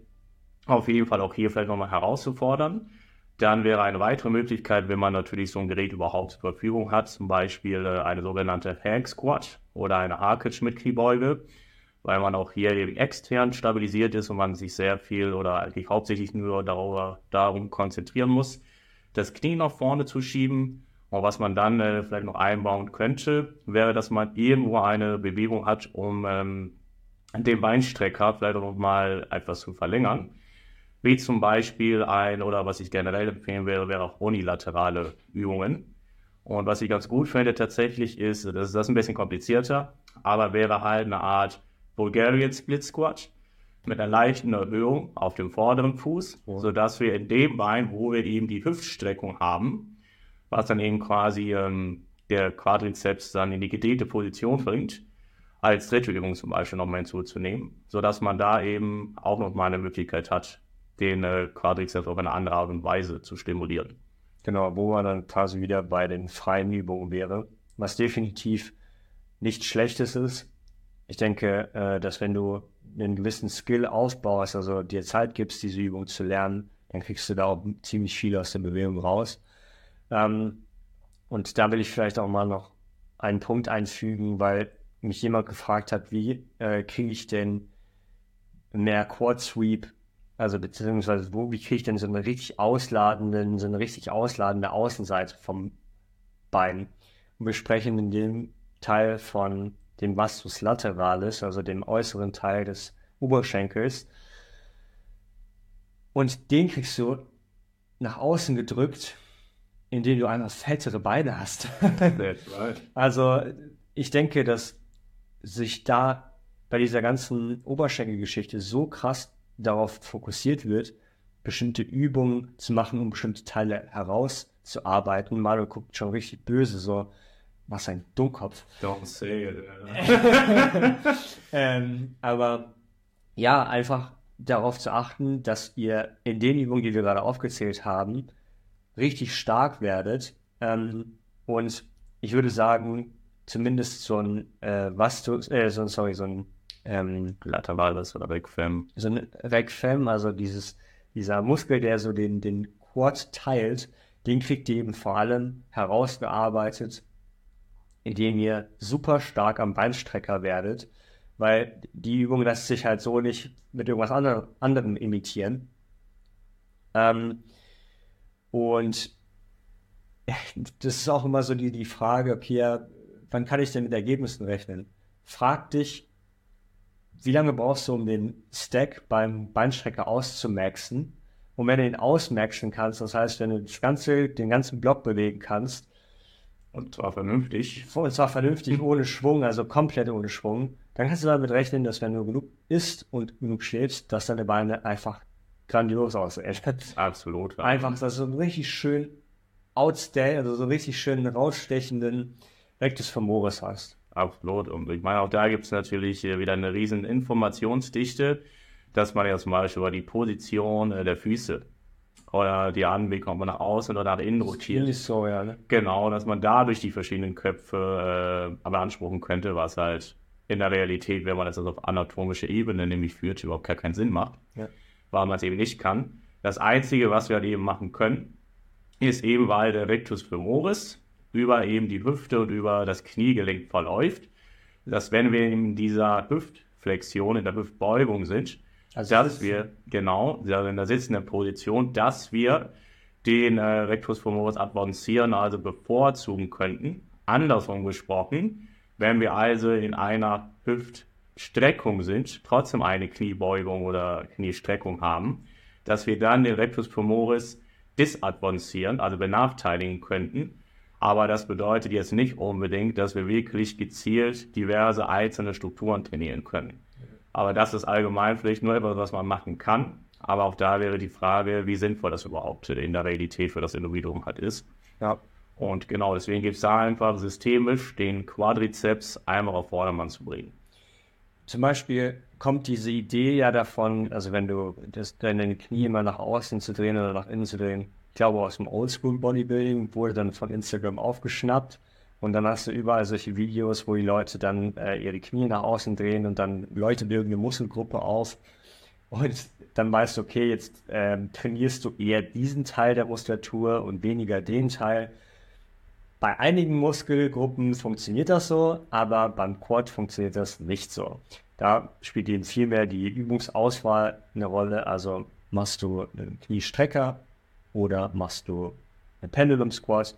auf jeden Fall auch hier vielleicht nochmal herauszufordern. Dann wäre eine weitere Möglichkeit, wenn man natürlich so ein Gerät überhaupt zur Verfügung hat, zum Beispiel äh, eine sogenannte Hang Squat oder eine Harkage mit Kniebeuge, weil man auch hier eben extern stabilisiert ist und man sich sehr viel oder eigentlich hauptsächlich nur darüber, darum konzentrieren muss, das Knie nach vorne zu schieben und was man dann äh, vielleicht noch einbauen könnte, wäre, dass man irgendwo eine Bewegung hat, um ähm, den Beinstrecker vielleicht auch noch mal etwas zu verlängern. Wie zum Beispiel ein, oder was ich generell empfehlen wäre, wäre auch unilaterale Übungen. Und was ich ganz gut finde tatsächlich ist, das ist ein bisschen komplizierter, aber wäre halt eine Art Bulgarian Split Squat mit einer leichten Erhöhung auf dem vorderen Fuß, sodass wir in dem Bein, wo wir eben die Hüftstreckung haben, was dann eben quasi ähm, der Quadrizeps dann in die gedehnte Position bringt, als dritte Übung zum Beispiel nochmal hinzuzunehmen, sodass man da eben auch nochmal eine Möglichkeit hat, den äh, Quadrizeps auf eine andere Art und Weise zu stimulieren. Genau, wo man dann quasi wieder bei den freien Übungen wäre, was definitiv nichts Schlechtes ist. Ich denke, äh, dass wenn du einen gewissen Skill aufbaust, also dir Zeit gibst, diese Übung zu lernen, dann kriegst du da auch ziemlich viel aus der Bewegung raus. Ähm, und da will ich vielleicht auch mal noch einen Punkt einfügen, weil mich jemand gefragt hat, wie äh, kriege ich denn mehr Quad Sweep, also beziehungsweise wo, wie kriege ich denn so eine richtig ausladende, so eine richtig ausladende Außenseite vom Bein? Und wir sprechen in dem Teil von dem Vastus lateralis, also dem äußeren Teil des Oberschenkels. Und den kriegst du nach außen gedrückt in denen du einfach fettere Beine hast. also ich denke, dass sich da bei dieser ganzen Oberschenkelgeschichte so krass darauf fokussiert wird, bestimmte Übungen zu machen, um bestimmte Teile herauszuarbeiten. Mario guckt schon richtig böse, so, was ein Dummkopf. Don't say it. ähm, aber ja, einfach darauf zu achten, dass ihr in den Übungen, die wir gerade aufgezählt haben, richtig stark werdet. Ähm, und ich würde sagen, zumindest so ein äh, Vastus, äh, so, sorry, so ein ähm, Lateralis oder Recfem. So ein Recfem, also dieses, dieser Muskel, der so den, den Quad teilt, den kriegt ihr eben vor allem herausgearbeitet, indem ihr super stark am Beinstrecker werdet, weil die Übung lässt sich halt so nicht mit irgendwas anderem, anderem imitieren. Ähm, und das ist auch immer so die, die Frage, okay, wann kann ich denn mit Ergebnissen rechnen? Frag dich, wie lange brauchst du, um den Stack beim Beinstrecker auszumaxen? Und wenn du ihn ausmaxen kannst, das heißt, wenn du das ganze, den ganzen Block bewegen kannst, und zwar vernünftig. Und zwar vernünftig, ohne Schwung, also komplett ohne Schwung. Dann kannst du damit rechnen, dass wenn du genug isst und genug schläfst, dass deine Beine einfach grandios aussehen. Absolut. Einfach, dass du richtig schön outstanding, also so richtig schön rausstechenden Rectus femoris hast. Absolut. Und ich meine, auch da gibt es natürlich wieder eine riesen Informationsdichte, dass man ja zum Beispiel über die Position äh, der Füße oder die Anweg, ob man nach außen oder nach innen rotiert. Ist so, ja. Ne? Genau, dass man dadurch die verschiedenen Köpfe äh, beanspruchen könnte, was halt in der Realität, wenn man das also auf anatomische Ebene nämlich führt, überhaupt gar keinen Sinn macht, ja. weil man es eben nicht kann. Das Einzige, was wir halt eben machen können, ist eben, weil der Rectus femoris über eben die Hüfte und über das Kniegelenk verläuft, dass wenn wir in dieser Hüftflexion, in der Hüftbeugung sind, also dass wir, genau, in der sitzenden Position, dass wir den äh, Rectus femoris advancieren, also bevorzugen könnten. Andersrum gesprochen, wenn wir also in einer Hüftstreckung sind, trotzdem eine Kniebeugung oder Kniestreckung haben, dass wir dann den Rectus femoris disadvancieren, also benachteiligen könnten. Aber das bedeutet jetzt nicht unbedingt, dass wir wirklich gezielt diverse einzelne Strukturen trainieren können. Aber das ist allgemein vielleicht nur etwas, was man machen kann. Aber auch da wäre die Frage, wie sinnvoll das überhaupt in der Realität für das Individuum halt ist. Ja. Und genau deswegen gibt es da einfach systemisch den Quadrizeps einmal auf Vordermann zu bringen. Zum Beispiel kommt diese Idee ja davon, also wenn du das, deine Knie immer nach außen zu drehen oder nach innen zu drehen, glaube aus dem Oldschool Bodybuilding wurde dann von Instagram aufgeschnappt und dann hast du überall solche Videos, wo die Leute dann äh, ihre Knie nach außen drehen und dann Leute bilden eine Muskelgruppe auf. Und dann weißt du, okay, jetzt ähm, trainierst du eher diesen Teil der Muskulatur und weniger den Teil. Bei einigen Muskelgruppen funktioniert das so, aber beim Quad funktioniert das nicht so. Da spielt eben viel mehr die Übungsauswahl eine Rolle. Also machst du einen Kniestrecker oder machst du einen Pendulum Squat?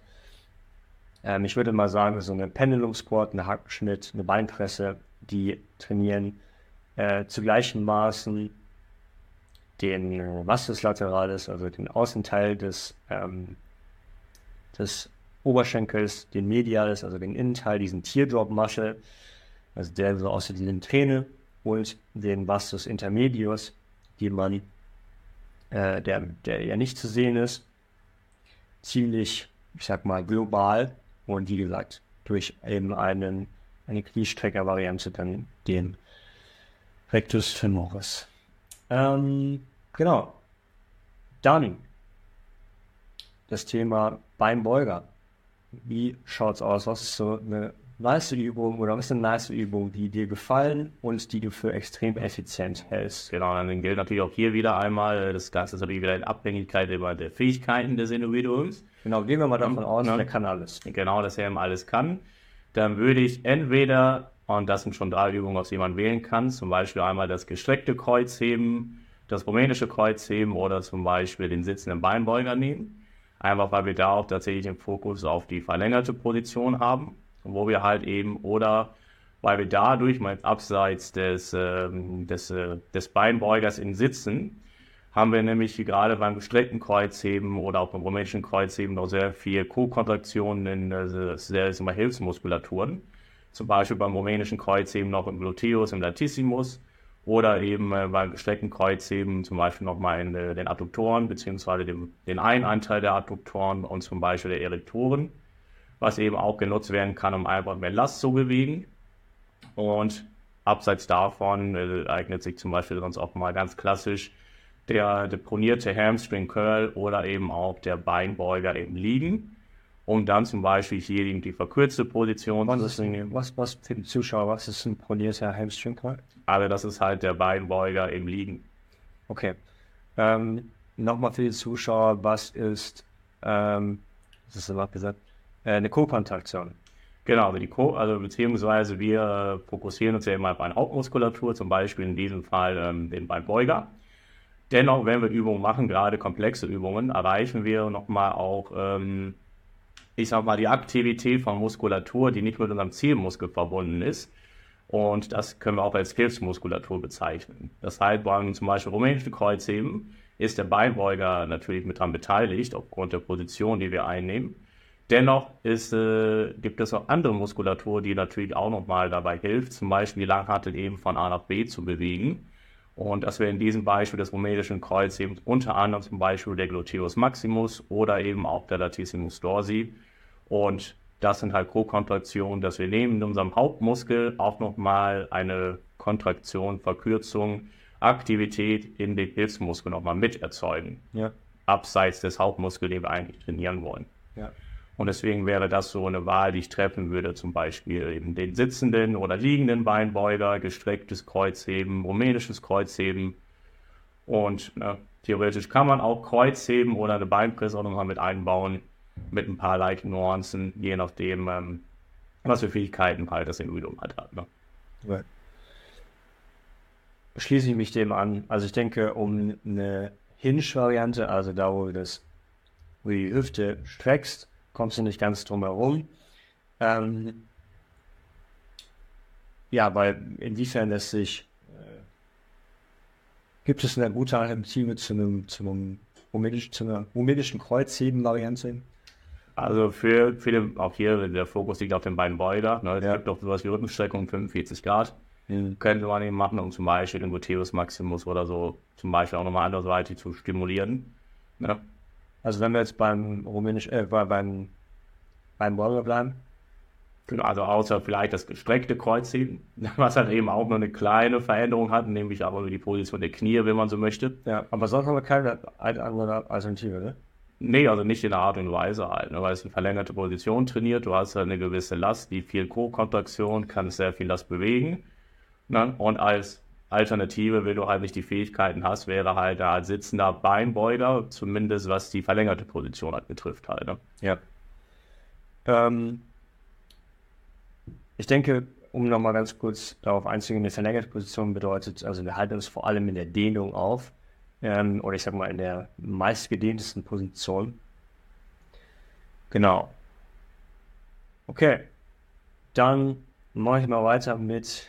Ähm, ich würde mal sagen, so eine Pendulum Squat, eine Hackenschnitt, eine Beinpresse, die trainieren äh, zu gleichen Maßen den Vastus lateralis, also den Außenteil des, ähm, des Oberschenkels, den Medialis, also den Innenteil, diesen Teardrop Muscle, also der so außer den Träne und den Vastus intermedius, die man, äh, der, der ja nicht zu sehen ist, ziemlich, ich sag mal, global und wie gesagt, durch eben einen, eine Kniestrecker-Variante dann den Rectus femoris. Ähm, genau. Dann das Thema Beinbeuger. Wie schaut's aus? Was ist so eine nice Übung oder was ist eine nice Übung, die dir gefallen und die du für extrem effizient hältst? Genau, dann gilt natürlich auch hier wieder einmal, das Ganze ist natürlich wieder in Abhängigkeit über der Fähigkeiten des Individuums. Genau, gehen wir mal davon aus, ja. der kann alles. Genau, dass er eben alles kann. Dann würde ich entweder, und das sind schon drei Übungen, aus denen man wählen kann, zum Beispiel einmal das gestreckte Kreuzheben, das rumänische Kreuzheben oder zum Beispiel den sitzenden Beinbeuger nehmen. Einfach weil wir da auch tatsächlich den Fokus auf die verlängerte Position haben, wo wir halt eben, oder weil wir dadurch mal abseits des, äh, des, äh, des Beinbeugers in Sitzen haben wir nämlich gerade beim gestreckten Kreuzheben oder auch beim rumänischen Kreuzheben noch sehr viel Co-Kontraktionen in also sehr, sehr Hilfsmuskulaturen. Zum Beispiel beim rumänischen Kreuzheben noch im Gluteus, im Latissimus oder eben äh, beim gestreckten Kreuzheben zum Beispiel nochmal in äh, den Adduktoren beziehungsweise dem, den einen Anteil der Adduktoren und zum Beispiel der Erektoren, was eben auch genutzt werden kann, um einfach mehr Last zu bewegen. Und abseits davon äh, eignet sich zum Beispiel sonst auch mal ganz klassisch der deponierte Hamstring Curl oder eben auch der Beinbeuger im Liegen, um dann zum Beispiel hier eben die verkürzte Position was ist denn, was, was für die Zuschauer, was ist ein ponierter Hamstring Curl? Also das ist halt der Beinbeuger im Liegen. Okay. Ähm, Nochmal für die Zuschauer, was ist, ähm, was ist das gesagt, äh, eine Co-Kontraktion? Genau, die Co also beziehungsweise wir fokussieren uns ja immer auf eine Hauptmuskulatur, zum Beispiel in diesem Fall ähm, den Beinbeuger. Dennoch, wenn wir Übungen machen, gerade komplexe Übungen, erreichen wir nochmal auch, ähm, ich sag mal, die Aktivität von Muskulatur, die nicht mit unserem Zielmuskel verbunden ist. Und das können wir auch als Hilfsmuskulatur bezeichnen. Das heißt, beim zum Beispiel rumänischen Kreuzheben ist der Beinbeuger natürlich mit dran beteiligt, aufgrund der Position, die wir einnehmen. Dennoch ist, äh, gibt es auch andere Muskulatur, die natürlich auch nochmal dabei hilft, zum Beispiel die Langhantel eben von A nach B zu bewegen Und das wäre in diesem Beispiel des rumänischen Kreuzhebens unter anderem zum Beispiel der Gluteus maximus oder eben auch der Latissimus dorsi. Und das sind halt Co-Kontraktionen, dass wir neben unserem Hauptmuskel auch nochmal eine Kontraktion, Verkürzung, Aktivität in den Hilfsmuskel nochmal mit erzeugen. Ja. Abseits des Hauptmuskels, den wir eigentlich trainieren wollen. Ja. Und deswegen wäre das so eine Wahl, die ich treffen würde, zum Beispiel eben den sitzenden oder liegenden Beinbeuger, gestrecktes Kreuzheben, rumänisches Kreuzheben. Und ne, theoretisch kann man auch Kreuzheben oder eine Beinpresse auch nochmal mit einbauen, mit ein paar leichten Nuancen, je nachdem, ähm, was für Fähigkeiten halt das Individuum hat. Ne? Right. Schließe ich mich dem an. Also ich denke, um eine Hinge-Variante, also da, wo du, das, wo du die Hüfte streckst, kommst du nicht ganz drum herum. Ähm, ja, weil inwiefern lässt sich, äh, gibt es eine gute Alternative zu einem, zu einem rumänischen, zu einer rumänischen Kreuzheben-Variante? Also für viele, auch hier, der Fokus liegt auf den beiden Beuger. Ne? Es ja. gibt auch sowas wie Rückenstreckung 45 Grad. Mhm. Könnte man eben machen, um zum Beispiel den Gluteus Maximus oder so zum Beispiel auch nochmal andersweitig zu stimulieren. Ne? Also wenn wir jetzt beim rumänisch, äh, beim, beim Burger bleiben. Genau, also außer vielleicht das gestreckte Kreuzheben, was halt eben auch nur eine kleine Veränderung hat, nämlich aber die Position der Knie, wenn man so möchte. Ja, aber sonst haben wir keine andere Alternative, ne? Nee, also nicht in der Art und Weise halt, ne, weil es eine verlängerte Position trainiert, du hast halt eine gewisse Last, die viel Co-Kontraktion, kannst sehr viel Last bewegen. Ne? Und als Alternative, wenn du halt nicht die Fähigkeiten hast, wäre halt da sitzender Beinbeuger, zumindest was die verlängerte Position halt betrifft halt. Ne? Ja. Ähm, ich denke, um nochmal ganz kurz darauf einzugehen, eine verlängerte Position bedeutet, also wir halten uns vor allem in der Dehnung auf, ähm, oder ich sag mal in der meistgedehntesten Position. Genau. Okay, dann mache ich mal weiter mit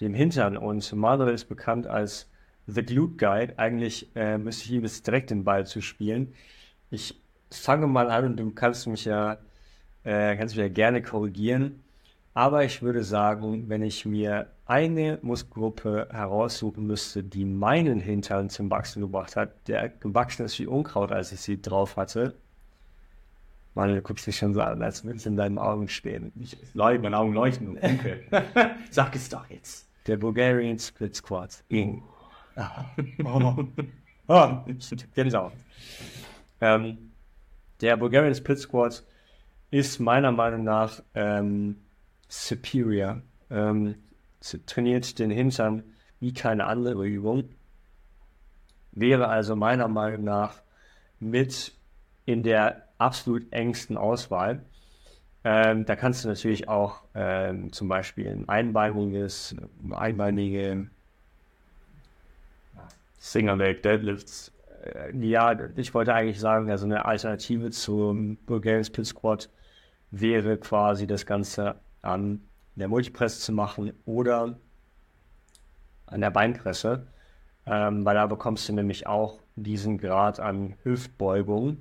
dem Hintern. Und Manuel ist bekannt als The Glute Guide. Eigentlich äh, müsste ich ihm jetzt direkt den Ball zu spielen. Ich fange mal an und du kannst mich ja, äh, kannst mich ja gerne korrigieren. Aber ich würde sagen, wenn ich mir eine Muskelgruppe heraussuchen müsste, die meinen Hintern zum Wachsen gebracht hat, der gewachsen ist wie Unkraut, als ich sie drauf hatte. Mann, du guckst dich schon so an, als würde es in deinen Augen stehen. Ich, meine Augen leuchten. Okay. Sag es doch jetzt. Der Bulgarian Split. Mhm. Ah. Oh. oh. Gänsehaut. Ähm, der Bulgarian Split Squat ist meiner Meinung nach ähm, superior. Ähm, trainiert den Hintern wie keine andere Übung. Wäre also meiner Meinung nach mit in der absolut engsten Auswahl. Ähm, da kannst du natürlich auch ähm, zum Beispiel ein einbeiniges, einbeinige Single Leg Deadlifts. Äh, ja, ich wollte eigentlich sagen, also eine Alternative zum Bulgarian Split Squat wäre quasi das Ganze an der Multipress zu machen oder an der Beinpresse, ähm, weil da bekommst du nämlich auch diesen Grad an Hüftbeugung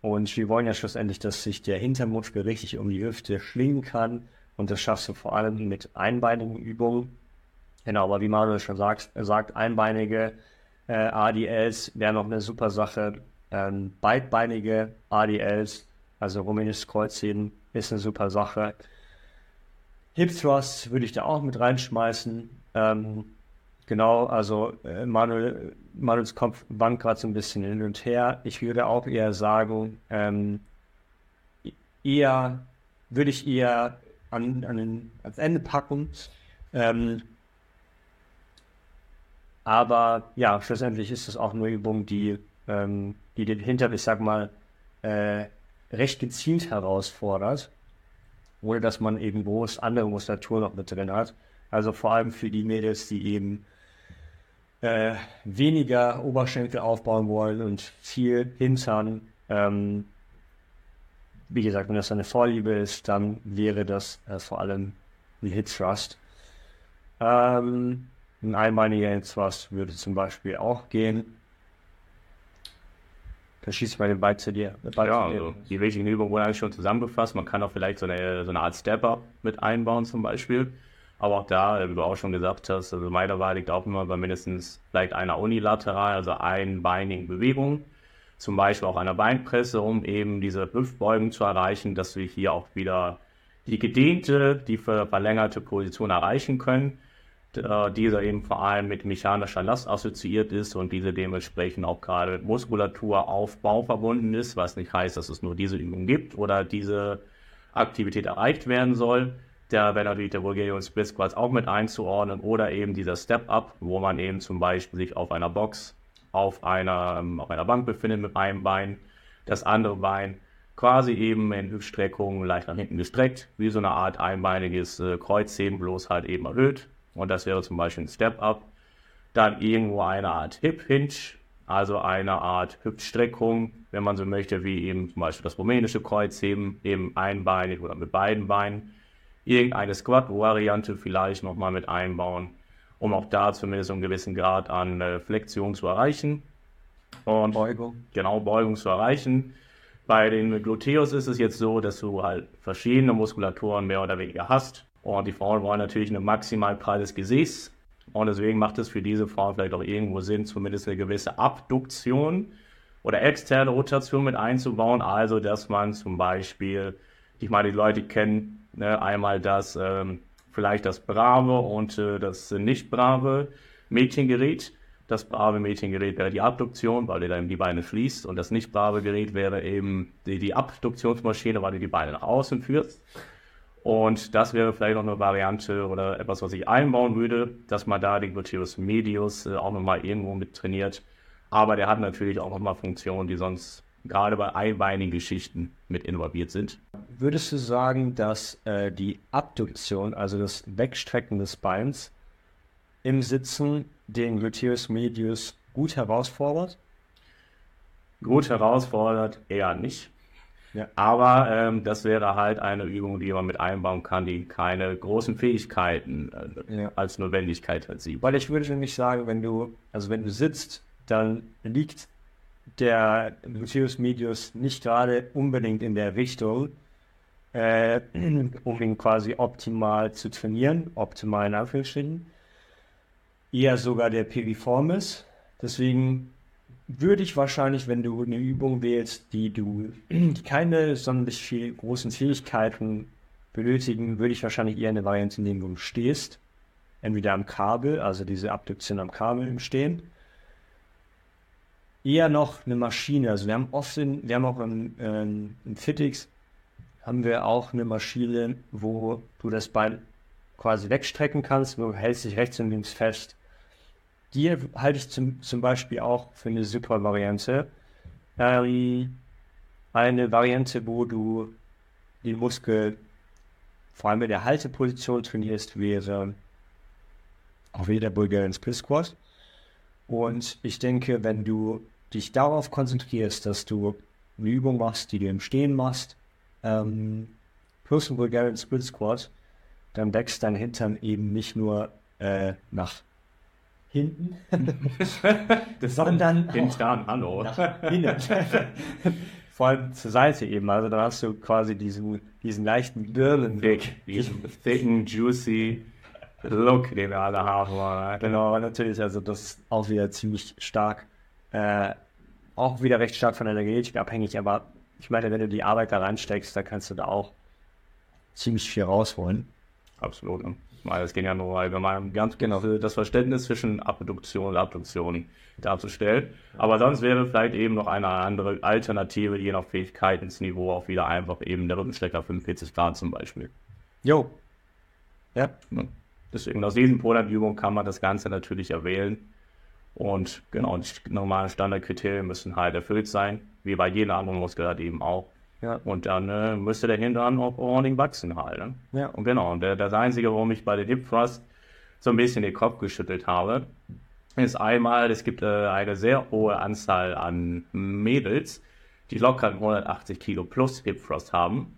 und wir wollen ja schlussendlich, dass sich der Hintermuskel richtig um die Hüfte schlingen kann. Und das schaffst du vor allem mit einbeinigen Übungen. Genau, aber wie Manuel schon sagt, sagt, einbeinige äh, ADLs wäre noch eine super Sache. Ähm, beidbeinige ADLs, also rumänisches Kreuzheben, ist eine super Sache. Hip Thrust würde ich da auch mit reinschmeißen. Ähm, Genau, also äh, Manuel, Manuels Kopf wankt gerade so ein bisschen hin und her. Ich würde auch eher sagen, ähm, eher würde ich eher an, an den, ans Ende packen. Ähm, aber ja, schlussendlich ist es auch eine Übung, die, ähm, die den Hintern, ich sag mal, äh, recht gezielt herausfordert, ohne dass man eben groß andere Muskulatur noch mit drin hat. Also vor allem für die Mädels, die eben äh, weniger Oberschenkel aufbauen wollen und viel Hintern. Ähm, wie gesagt, wenn das eine Vorliebe ist, dann wäre das äh, vor allem ein Hit Thrust. Ähm, ein einbeiniger Hit Thrust würde zum Beispiel auch gehen. Da schießt mal den Ball zu dir. Ball ja, zu dir. also die wichtigen Übungen wurden eigentlich schon zusammengefasst. Man kann auch vielleicht so eine, so eine Art Stepper mit einbauen zum Beispiel. Aber auch da, wie du auch schon gesagt hast, also meine Wahl liegt auch immer bei mindestens vielleicht einer unilateral, also einbeinigen Bewegung. Zum Beispiel auch einer Beinpresse, um eben diese Hüftbeugen zu erreichen, dass wir hier auch wieder die gedehnte, die verlängerte Position erreichen können. Äh, dieser eben vor allem mit mechanischer Last assoziiert ist und diese dementsprechend auch gerade mit Muskulaturaufbau verbunden ist, was nicht heißt, dass es nur diese Übung gibt oder diese Aktivität erreicht werden soll. Der Bulgarian Split Squats auch mit einzuordnen oder eben dieser Step-Up, wo man eben zum Beispiel sich auf einer Box, auf einer, ähm, auf einer Bank befindet mit einem Bein, das andere Bein quasi eben in Hüftstreckung leicht nach hinten gestreckt, wie so eine Art einbeiniges äh, Kreuzheben, bloß halt eben erhöht. Und das wäre zum Beispiel ein Step-Up. Dann irgendwo eine Art Hip-Hinge, also eine Art Hüftstreckung, wenn man so möchte, wie eben zum Beispiel das rumänische Kreuzheben, eben einbeinig oder mit beiden Beinen irgendeine Squat-Variante vielleicht nochmal mit einbauen, um auch da zumindest einen gewissen Grad an äh, Flexion zu erreichen. Und Beugung. Genau, Beugung zu erreichen. Bei den Gluteus ist es jetzt so, dass du halt verschiedene Muskulaturen mehr oder weniger hast. Und die Frauen wollen natürlich ein maximal breites Gesäß. Und deswegen macht es für diese Frauen vielleicht auch irgendwo Sinn, zumindest eine gewisse Abduktion oder externe Rotation mit einzubauen. Also, dass man zum Beispiel, ich meine, die Leute kennen Ne? Einmal das, ähm, vielleicht das brave und äh, das nicht brave Mädchengerät. Das brave Mädchengerät wäre die Abduktion, weil ihr dann die Beine schließt. Und das nicht brave Gerät wäre eben die, die Abduktionsmaschine, weil du die Beine nach außen führst. Und das wäre vielleicht noch eine Variante oder etwas, was ich einbauen würde, dass man da den Gluteus Medius äh, auch nochmal irgendwo mit trainiert. Aber der hat natürlich auch nochmal Funktionen, die sonst gerade bei einbeinigen Geschichten mit involviert sind. Würdest du sagen, dass äh, die Abduktion, also das Wegstrecken des Beins im Sitzen den Gluteus medius gut herausfordert? Gut herausfordert eher nicht. Ja. Aber ähm, das wäre halt eine Übung, die man mit einbauen kann, die keine großen Fähigkeiten äh, ja. als Notwendigkeit hat sieht. Weil ich würde nämlich sagen, wenn du, also wenn du sitzt, dann liegt der Lucius Medius nicht gerade unbedingt in der Richtung, äh, um ihn quasi optimal zu trainieren, optimal in Anführungsstrichen, eher sogar der Piriformis. Deswegen würde ich wahrscheinlich, wenn du eine Übung wählst, die du die keine sonderlich viel großen Fähigkeiten benötigen, würde ich wahrscheinlich eher eine Variante nehmen, wo du stehst. Entweder am Kabel, also diese Abduktion am Kabel im Stehen, eher noch eine Maschine. Also wir haben oft, in, wir haben auch im, ähm, im Fitix haben wir auch eine Maschine, wo du das Bein quasi wegstrecken kannst, du hältst dich rechts und links fest. Die halte ich zum, zum Beispiel auch für eine super Variante. Ähm, eine Variante, wo du den Muskel vor allem in der Halteposition trainierst, wäre auch wieder der Bulgarian Split Squat. Und ich denke, wenn du dich darauf konzentrierst, dass du eine Übung machst, die du im Stehen machst, ähm, plus ein Bulgarian Split Squat, dann wächst dein Hintern eben nicht nur äh, nach hinten, sondern Hintern, hallo. Nach innen. Vor allem zur Seite eben. Also dann hast du quasi diesen, diesen leichten Birnenweg. Diesen thicken, juicy Look, den wir alle haben. Genau, natürlich, also das ist auch wieder ziemlich stark äh, auch wieder recht stark von der Genetik abhängig, aber ich meine, wenn du die Arbeit da reinsteckst, dann kannst du da auch ziemlich viel rausholen. Absolut. Weil es geht ja nur allgemein ganz genau das Verständnis zwischen Abduktion und Abduktion darzustellen. Aber sonst wäre vielleicht eben noch eine andere Alternative, je nach Fähigkeitsniveau auch wieder einfach eben der Rückenstrecker 45 Grad zum Beispiel. Jo. Ja. Deswegen aus diesen Polarübungen kann man das Ganze natürlich erwählen. Und genau, die normalen Standardkriterien müssen halt erfüllt sein, wie bei jeder anderen Muskelart eben auch. Ja. Und dann äh, müsste der Hintern auch ordentlich wachsen halt. Ne? Ja. Und genau, und der, das Einzige, warum ich bei den Hip Thrust so ein bisschen den Kopf geschüttelt habe, ist einmal, es gibt äh, eine sehr hohe Anzahl an Mädels, die locker 180 Kilo plus Hip Thrust haben,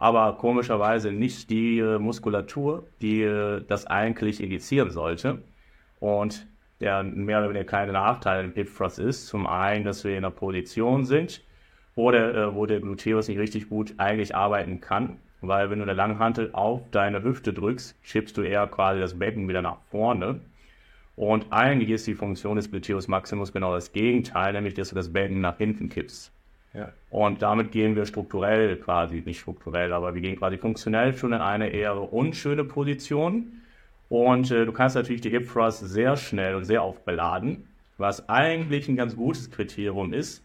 aber komischerweise nicht die äh, Muskulatur, die äh, das eigentlich initiieren sollte. Und der mehr oder weniger keine Nachteil im Hip Thrust ist. Zum einen, dass wir in einer Position sind, wo der, äh, wo der Gluteus nicht richtig gut eigentlich arbeiten kann. weil wenn du eine Langhantel auf deine Hüfte drückst, schiebst du eher quasi das Becken wieder nach vorne. Und eigentlich ist die Funktion des Gluteus Maximus genau das Gegenteil, nämlich dass du das Becken nach hinten kippst. Ja. Und damit gehen wir strukturell quasi, nicht strukturell, aber wir gehen quasi funktionell schon in eine eher unschöne Position. Und äh, du kannst natürlich die Hip Thrust sehr schnell und sehr oft beladen, was eigentlich ein ganz gutes Kriterium ist.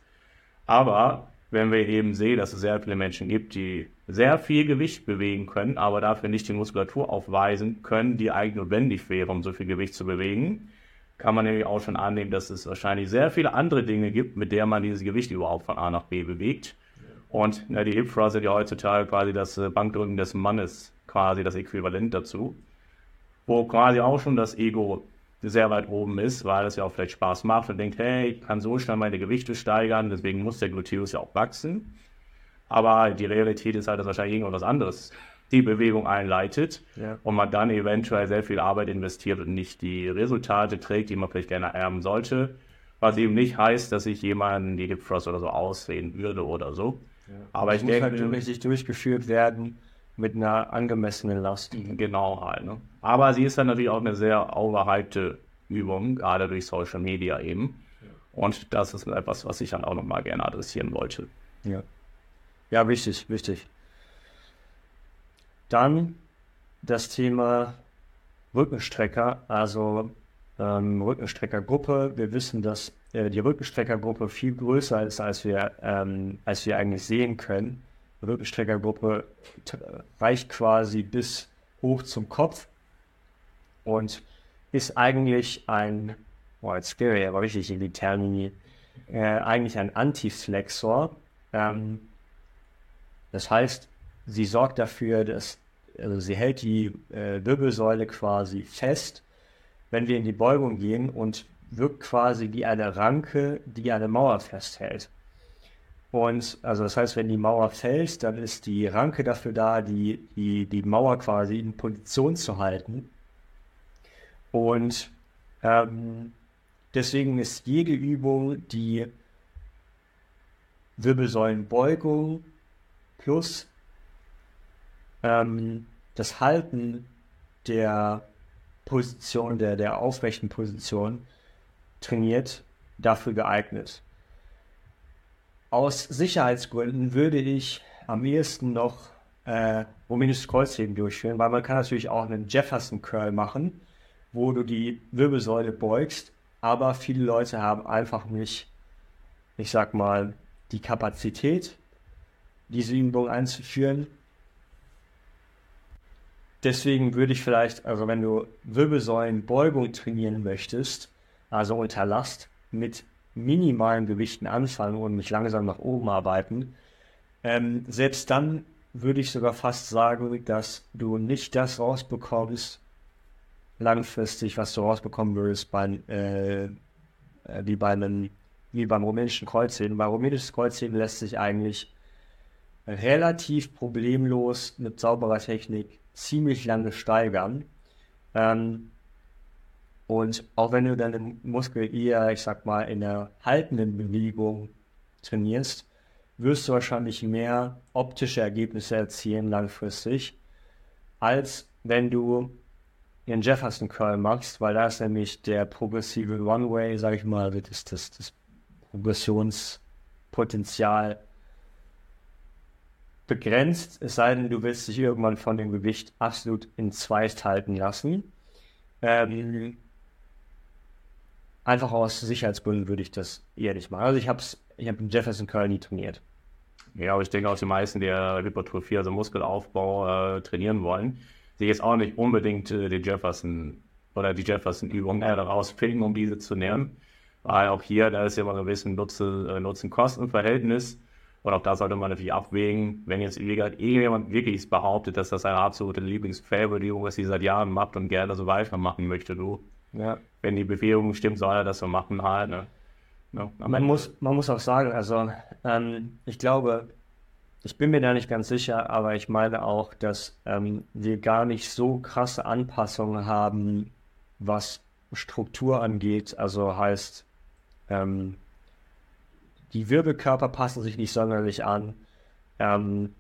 Aber wenn wir eben sehen, dass es sehr viele Menschen gibt, die sehr viel Gewicht bewegen können, aber dafür nicht die Muskulatur aufweisen können, die eigentlich notwendig wäre, um so viel Gewicht zu bewegen, kann man nämlich auch schon annehmen, dass es wahrscheinlich sehr viele andere Dinge gibt, mit der man dieses Gewicht überhaupt von A nach B bewegt. Und na, die Hip Thrust sind ja heutzutage quasi das äh, Bankdrücken des Mannes, quasi das Äquivalent dazu, wo quasi auch schon das Ego sehr weit oben ist, weil es ja auch vielleicht Spaß macht und denkt, hey, ich kann so schnell meine Gewichte steigern, deswegen muss der Gluteus ja auch wachsen. Aber die Realität ist halt, dass wahrscheinlich irgendwas anderes die Bewegung einleitet ja. und man dann eventuell sehr viel Arbeit investiert und nicht die Resultate trägt, die man vielleicht gerne erben sollte. Was eben nicht heißt, dass ich jemanden die Hip Thrust oder so aussehen würde oder so. Ja. Aber das ich muss denke, halt richtig durchgeführt werden mit einer angemessenen Last. Genau halt. Ne? Aber sie ist dann natürlich auch eine sehr overhypte Übung, gerade durch Social Media eben. Ja. Und das ist etwas, was ich dann auch nochmal gerne adressieren wollte. Ja. Ja, wichtig, wichtig. Dann das Thema Rückenstrecker, also ähm, Rückenstreckergruppe. Wir wissen, dass äh, die Rückenstreckergruppe viel größer ist, als wir, ähm, als wir eigentlich sehen können. Rückenstreckergruppe reicht quasi bis hoch zum Kopf und ist eigentlich ein, boah, jetzt gehe ich aber richtig in die Termini, äh, eigentlich ein Antiflexor. Ähm, das heißt, sie sorgt dafür, dass, also sie hält die äh, Wirbelsäule quasi fest, wenn wir in die Beugung gehen und wirkt quasi wie eine Ranke, die eine Mauer festhält. Und also das heißt, wenn die Mauer fällt, dann ist die Ranke dafür da, die, die, die Mauer quasi in Position zu halten. Und ähm, deswegen ist jede Übung die Wirbelsäulenbeugung plus ähm, das Halten der Position, der, der aufrechten Position trainiert, dafür geeignet. Aus Sicherheitsgründen würde ich am ehesten noch äh, rumänisches Kreuzheben durchführen, weil man kann natürlich auch einen Jefferson Curl machen, wo du die Wirbelsäule beugst, aber viele Leute haben einfach nicht, ich sag mal, die Kapazität, diese Übung einzuführen. Deswegen würde ich vielleicht, also wenn du Wirbelsäulenbeugung trainieren möchtest, also unter Last, mit minimalen Gewichten anfangen und mich langsam nach oben arbeiten. Ähm, selbst dann würde ich sogar fast sagen, dass du nicht das rausbekommst, langfristig, was du rausbekommen würdest beim, äh, äh, wie, bei einem, wie beim rumänischen Kreuzheben. Bei rumänisches Kreuzheben lässt sich eigentlich relativ problemlos mit sauberer Technik ziemlich lange steigern. Ähm, und auch wenn du deinen Muskel eher, ich sag mal, in der haltenden Bewegung trainierst, wirst du wahrscheinlich mehr optische Ergebnisse erzielen langfristig, als wenn du den Jefferson Curl machst, weil da ist nämlich der progressive Runway, sag ich mal, das, das, das Progressionspotenzial begrenzt, es sei denn, du willst dich irgendwann von dem Gewicht absolut in zwei halten lassen. Ähm, einfach aus Sicherheitsgründen würde ich das eher nicht machen. Also ich habe ich hab Jefferson Curl nie trainiert. Ja, aber ich denke auch die meisten, die Hypertrophie, also Muskelaufbau äh, trainieren wollen, die jetzt auch nicht unbedingt äh, die Jefferson oder die Jefferson-Übung äh, daraus finden, um diese zu nehmen. Weil auch hier, da ist ja immer ein bisschen äh, Nutzen-Kosten-Verhältnis. Und auch da sollte man natürlich abwägen, wenn jetzt irgendjemand wirklich behauptet, dass das seine absolute Lieblingsfavorite ist, die seit Jahren macht und gerne so weitermachen möchte, du. Ja. Wenn die Bewegung stimmt, soll er das so machen halt. Ne? Ja, man, muss, man muss auch sagen, also ähm, ich glaube, ich bin mir da nicht ganz sicher, aber ich meine auch, dass ähm, wir gar nicht so krasse Anpassungen haben, was Struktur angeht. Also heißt, ähm, die Wirbelkörper passen sich nicht sonderlich an. Ähm,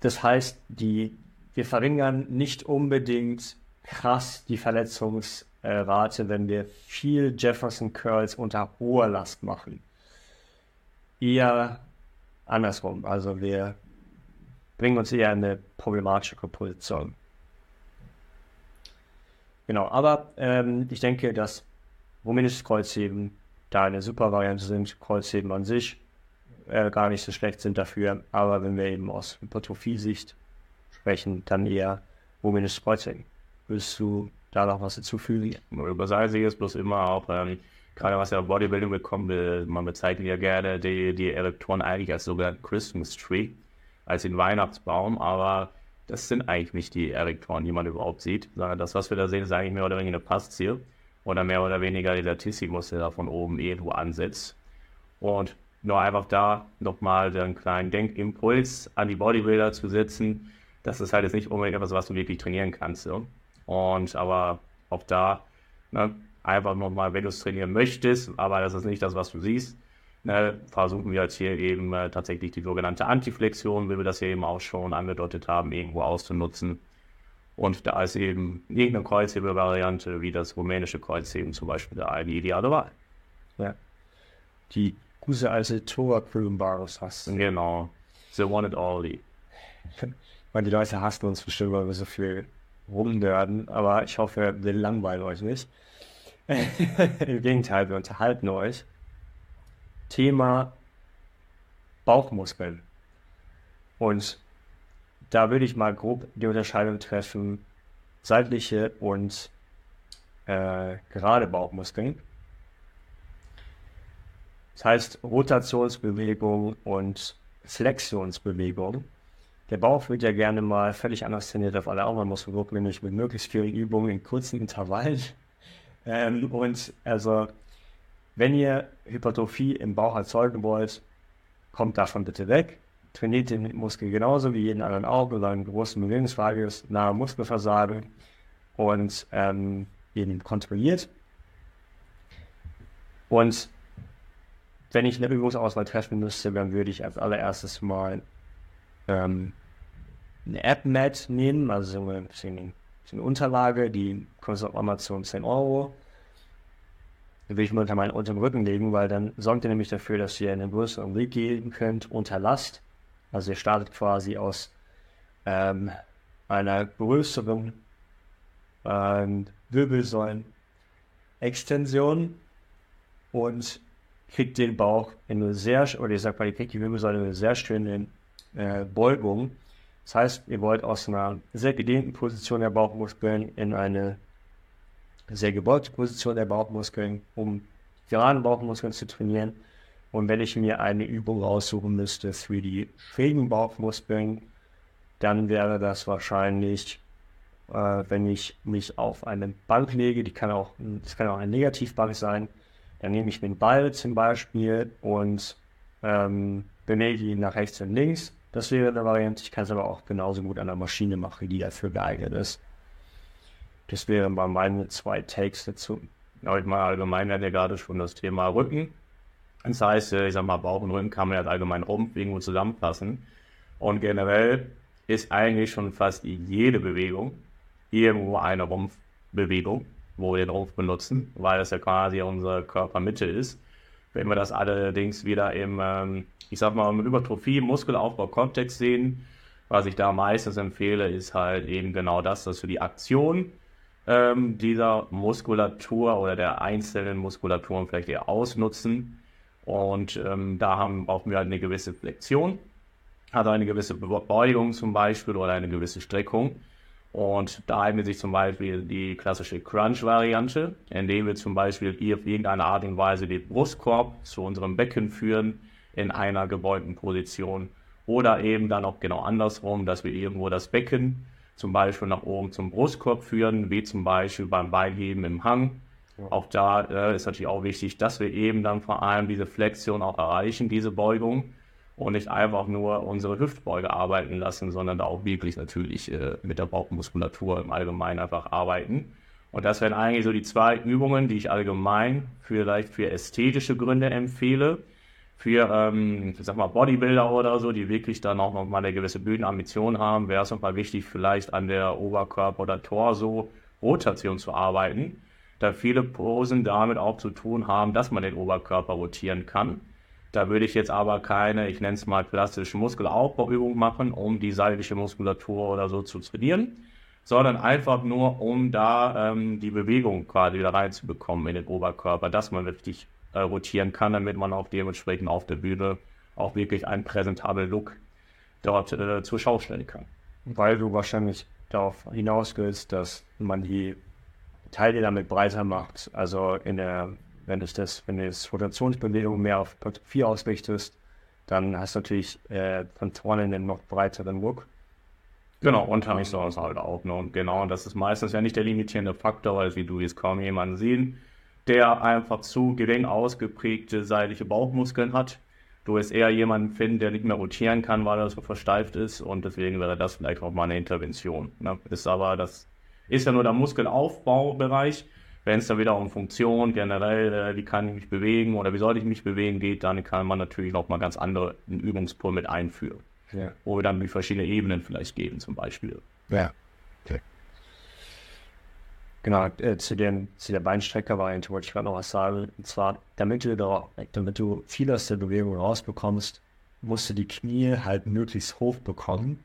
das heißt, die, wir verringern nicht unbedingt krass die Verletzungsrate, wenn wir viel Jefferson Curls unter hoher Last machen. Eher andersrum. Also wir bringen uns eher in eine problematische Position. Genau, aber ähm, ich denke, dass rumänisches Kreuzheben da eine super Variante sind. Kreuzheben an sich äh, gar nicht so schlecht sind dafür. Aber wenn wir eben aus Hypertrophie-Sicht sprechen, dann eher rumänisches Kreuzheben. Willst du da noch was hinzufügen? Überseite ist bloß immer auch, ähm, gerade was ja Bodybuilding bekommen will, man bezeichnet ja gerne die, die Erektoren eigentlich als sogenannten Christmas Tree, als den Weihnachtsbaum, aber das sind eigentlich nicht die Erektoren, die man überhaupt sieht, sondern das, was wir da sehen, ist eigentlich mehr oder weniger eine Pastie oder mehr oder weniger dieser Tissimus, der da von oben irgendwo ansetzt. Und nur einfach da nochmal den kleinen Denkimpuls an die Bodybuilder zu setzen, das ist halt jetzt nicht unbedingt etwas, was du wirklich trainieren kannst. So. Und aber auch da ne, einfach nochmal, wenn du es trainieren möchtest, aber das ist nicht das, was du siehst, ne, versuchen wir jetzt hier eben äh, tatsächlich die sogenannte Antiflexion, wie wir das hier eben auch schon angedeutet haben, irgendwo auszunutzen. Und da ist eben irgendeine Kreuzhebelvariante wie das rumänische Kreuzheben zum Beispiel da eine ideale Wahl. Ja. Die gute alte Tora Krümbaros hast. Genau. The one and only. Weil die Leute hassen uns bestimmt, weil wir so viel rumnörden, aber ich hoffe, wir langweilen euch nicht. Im Gegenteil, wir unterhalten euch. Thema Bauchmuskeln. Und da würde ich mal grob die Unterscheidung treffen, seitliche und äh, gerade Bauchmuskeln. Das heißt Rotationsbewegung und Flexionsbewegung. Der Bauch wird ja gerne mal völlig anders trainiert auf alle anderen Muskelgruppen, nämlich mit möglichst vielen Übungen in kurzen Intervallen. Ähm, und also, wenn ihr Hypertrophie im Bauch erzeugen wollt, kommt davon bitte weg. Trainiert den Muskel genauso wie jeden anderen auch oder einen großen Bewegungsradius nahe Muskelversagen und ähm, ihn kontrolliert. Und wenn ich eine Übungsauswahl treffen müsste, dann würde ich als allererstes mal ähm, eine App-Mat nehmen, also so eine, Unterlage, die kostet auf Amazon 10 Euro. Die will ich mir unter meinen unteren Rücken legen, weil dann sorgt ihr nämlich dafür, dass ihr einen größeren Weg geben könnt unter Last. Also ihr startet quasi aus ähm, einer größeren ähm, Wirbelsäulen-Extension und kriegt den Bauch in eine sehr, oder ich sag mal, ihr kriegt die Wirbelsäule in eine sehr schöne äh, Beugung. Das heißt, ihr wollt aus einer sehr gedehnten Position der Bauchmuskeln in eine sehr gebeugte Position der Bauchmuskeln, um gerade Bauchmuskeln zu trainieren. Und wenn ich mir eine Übung raussuchen müsste für die schrägen Bauchmuskeln, dann wäre das wahrscheinlich, äh, wenn ich mich auf eine Bank lege, die kann auch, das kann auch eine Negativbank sein, dann nehme ich den Ball zum Beispiel und ähm, bewege ihn nach rechts und links. Das wäre eine Variante. Ich kann es aber auch genauso gut an der Maschine machen, die dafür geeignet ist. Das wären mal meine zwei Takes dazu. Ja, ich mal allgemein hat ja gerade schon das Thema Rücken. Das heißt, äh, ich sag mal, Bauch und Rücken kann man ja allgemein Rumpf irgendwo zusammenfassen. Und generell ist eigentlich schon fast jede Bewegung irgendwo eine Rumpfbewegung wo wir den Rumpf benutzen, weil das ja quasi unsere Körpermitte ist. Wenn wir das allerdings wieder im, ähm, ich sag mal, im Hypertrophie-Muskelaufbau-Kontext sehen, was ich da meistens empfehle, ist halt eben genau das, dass wir die Aktion ähm, dieser Muskulatur oder der einzelnen Muskulaturen vielleicht eher ausnutzen. Und ähm, da haben, brauchen wir halt eine gewisse Flexion, also eine gewisse Beugung zum Beispiel oder eine gewisse Streckung. Und da eignet sich zum Beispiel die klassische Crunch-Variante, indem wir zum Beispiel hier auf irgendeine Art und Weise den Brustkorb zu unserem Becken führen in einer gebeugten Position. Oder eben dann auch genau andersrum, dass wir irgendwo das Becken zum Beispiel nach oben zum Brustkorb führen, wie zum Beispiel beim Beinheben im Hang. Auch da äh, ist natürlich auch wichtig, dass wir eben dann vor allem diese Flexion auch erreichen, diese Beugung und nicht einfach nur unsere Hüftbeuge arbeiten lassen, sondern da auch wirklich natürlich äh, mit der Bauchmuskulatur im Allgemeinen einfach arbeiten. Und das wären eigentlich so die zwei Übungen, die ich allgemein vielleicht für ästhetische Gründe empfehle. Für, ähm, ich sag mal, Bodybuilder oder so, die wirklich dann auch nochmal eine gewisse Bühnenambition haben, wäre es nochmal wichtig, vielleicht an der Oberkörper- oder Torso-Rotation zu arbeiten, da viele Posen damit auch zu tun haben, dass man den Oberkörper rotieren kann. Da würde ich jetzt aber keine, ich nenne es mal klassische Muskelaufbauübung machen, um die seitliche Muskulatur oder so zu trainieren, sondern einfach nur, um da ähm, die Bewegung quasi wieder reinzubekommen in den Oberkörper, dass man richtig äh, rotieren kann, damit man auch dementsprechend auf der Bühne auch wirklich einen präsentablen Look dort äh, zur Schau stellen kann. Weil du wahrscheinlich darauf hinaus willst, dass man die Teile damit breiter macht, also in der wenn du das, wenn du das Rotationsbewegung mehr auf Hypertrophie ausrichtest, dann hast du natürlich äh, von vorne einen noch breiteren Look. Genau, und habe ich sonst halt auch. Ne? Und genau, und das ist meistens ja nicht der limitierende Faktor, weil wie du jetzt kaum jemanden sehen, der einfach zu gering ausgeprägte seitliche Bauchmuskeln hat. Du wirst eher jemanden finden, der nicht mehr rotieren kann, weil er so versteift ist und deswegen wäre das vielleicht auch mal eine Intervention. Ne? Ist aber, das ist ja nur der Muskelaufbaubereich. Wenn es dann wieder um Funktion generell, äh, wie kann ich mich bewegen oder wie soll ich mich bewegen geht, dann kann man natürlich noch mal ganz andere Übungspool mit einführen. Ja. Wo wir dann die verschiedenen Ebenen vielleicht geben, zum Beispiel. Ja. Genau, äh, zu, den, zu der Beinstrecker-Variante wollte ich gerade noch was sagen. Und zwar, damit du, da, damit du viel aus der Bewegung rausbekommst, musst du die Knie halt möglichst hoch bekommen,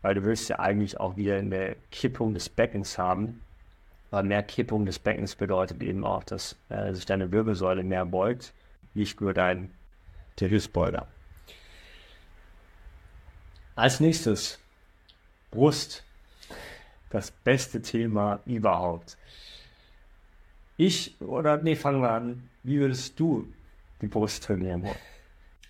weil du willst ja eigentlich auch wieder eine Kippung des Beckens haben. Weil mehr Kippung des Beckens bedeutet eben auch, dass äh, sich deine Wirbelsäule mehr beugt, nicht nur dein der Hüftbeuger. Als nächstes Brust. Das beste Thema überhaupt. Ich, oder nee, fangen wir an. Wie würdest du die Brust trainieren wollen?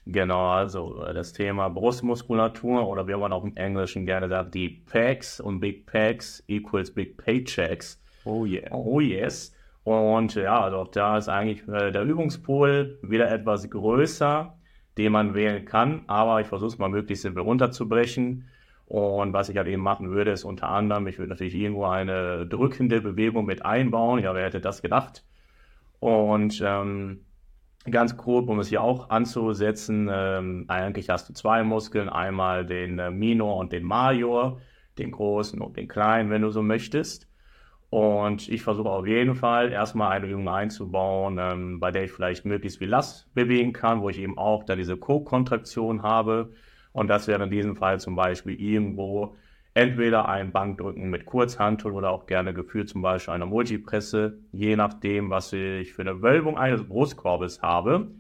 Genau, also äh, das Thema Brustmuskulatur oder wie man auch im Englischen gerne sagt, die Packs und Big Packs equals Big Paychecks Oh yeah. Oh yes. Und ja, also auch da ist eigentlich äh, der Übungspool wieder etwas größer, den man wählen kann, aber ich versuche es mal möglichst simpel runterzubrechen. Und was ich halt eben machen würde, ist unter anderem, ich würde natürlich irgendwo eine drückende Bewegung mit einbauen. Ja, wer hätte das gedacht? Und ähm, ganz grob, um es hier auch anzusetzen, ähm, eigentlich hast du zwei Muskeln, einmal den äh, Minor und den Major, den großen und den kleinen, wenn du so möchtest. Und ich versuche auf jeden Fall erstmal eine Übung einzubauen, ähm, bei der ich vielleicht möglichst viel Last bewegen kann, wo ich eben auch da diese Co-Kontraktion habe. Und das wäre in diesem Fall zum Beispiel irgendwo entweder ein Bankdrücken mit Kurzhantel oder auch gerne geführt zum Beispiel eine Multipresse, je nachdem, was ich für eine Wölbung eines Brustkorbes habe.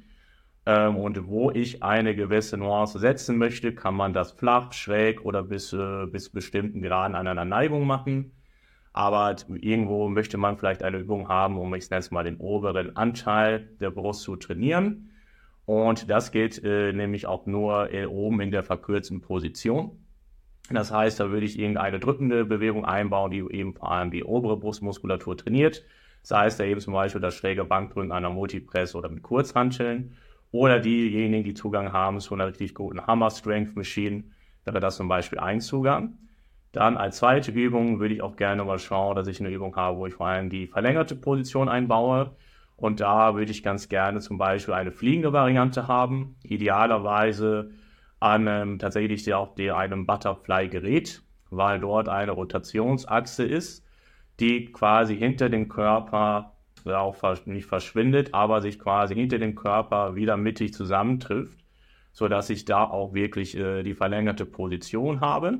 Ähm, und wo ich eine gewisse Nuance setzen möchte, kann man das flach, schräg oder bis, äh, bis bestimmten Graden an einer Neigung machen aber irgendwo möchte man vielleicht eine Übung haben, um, ich nenne es mal, den oberen Anteil der Brust zu trainieren. Und das geht äh, nämlich auch nur äh, oben in der verkürzten Position. Das heißt, da würde ich irgendeine drückende Bewegung einbauen, die eben vor allem die obere Brustmuskulatur trainiert. Sei es da eben zum Beispiel das schräge Bankdrücken einer Multipress oder mit Kurzhanteln. Oder diejenigen, die Zugang haben zu einer richtig guten Hammer Strength Machine, wäre das zum Beispiel ein Zugang. Dann als zweite Übung würde ich auch gerne mal schauen, dass ich eine Übung habe, wo ich vor allem die verlängerte Position einbaue. Und da würde ich ganz gerne zum Beispiel eine fliegende Variante haben. Idealerweise an ähm, tatsächlich auch der, einem Butterfly-Gerät, weil dort eine Rotationsachse ist, die quasi hinter dem Körper auch nicht verschwindet, aber sich quasi hinter dem Körper wieder mittig zusammentrifft, sodass ich da auch wirklich äh, die verlängerte Position habe.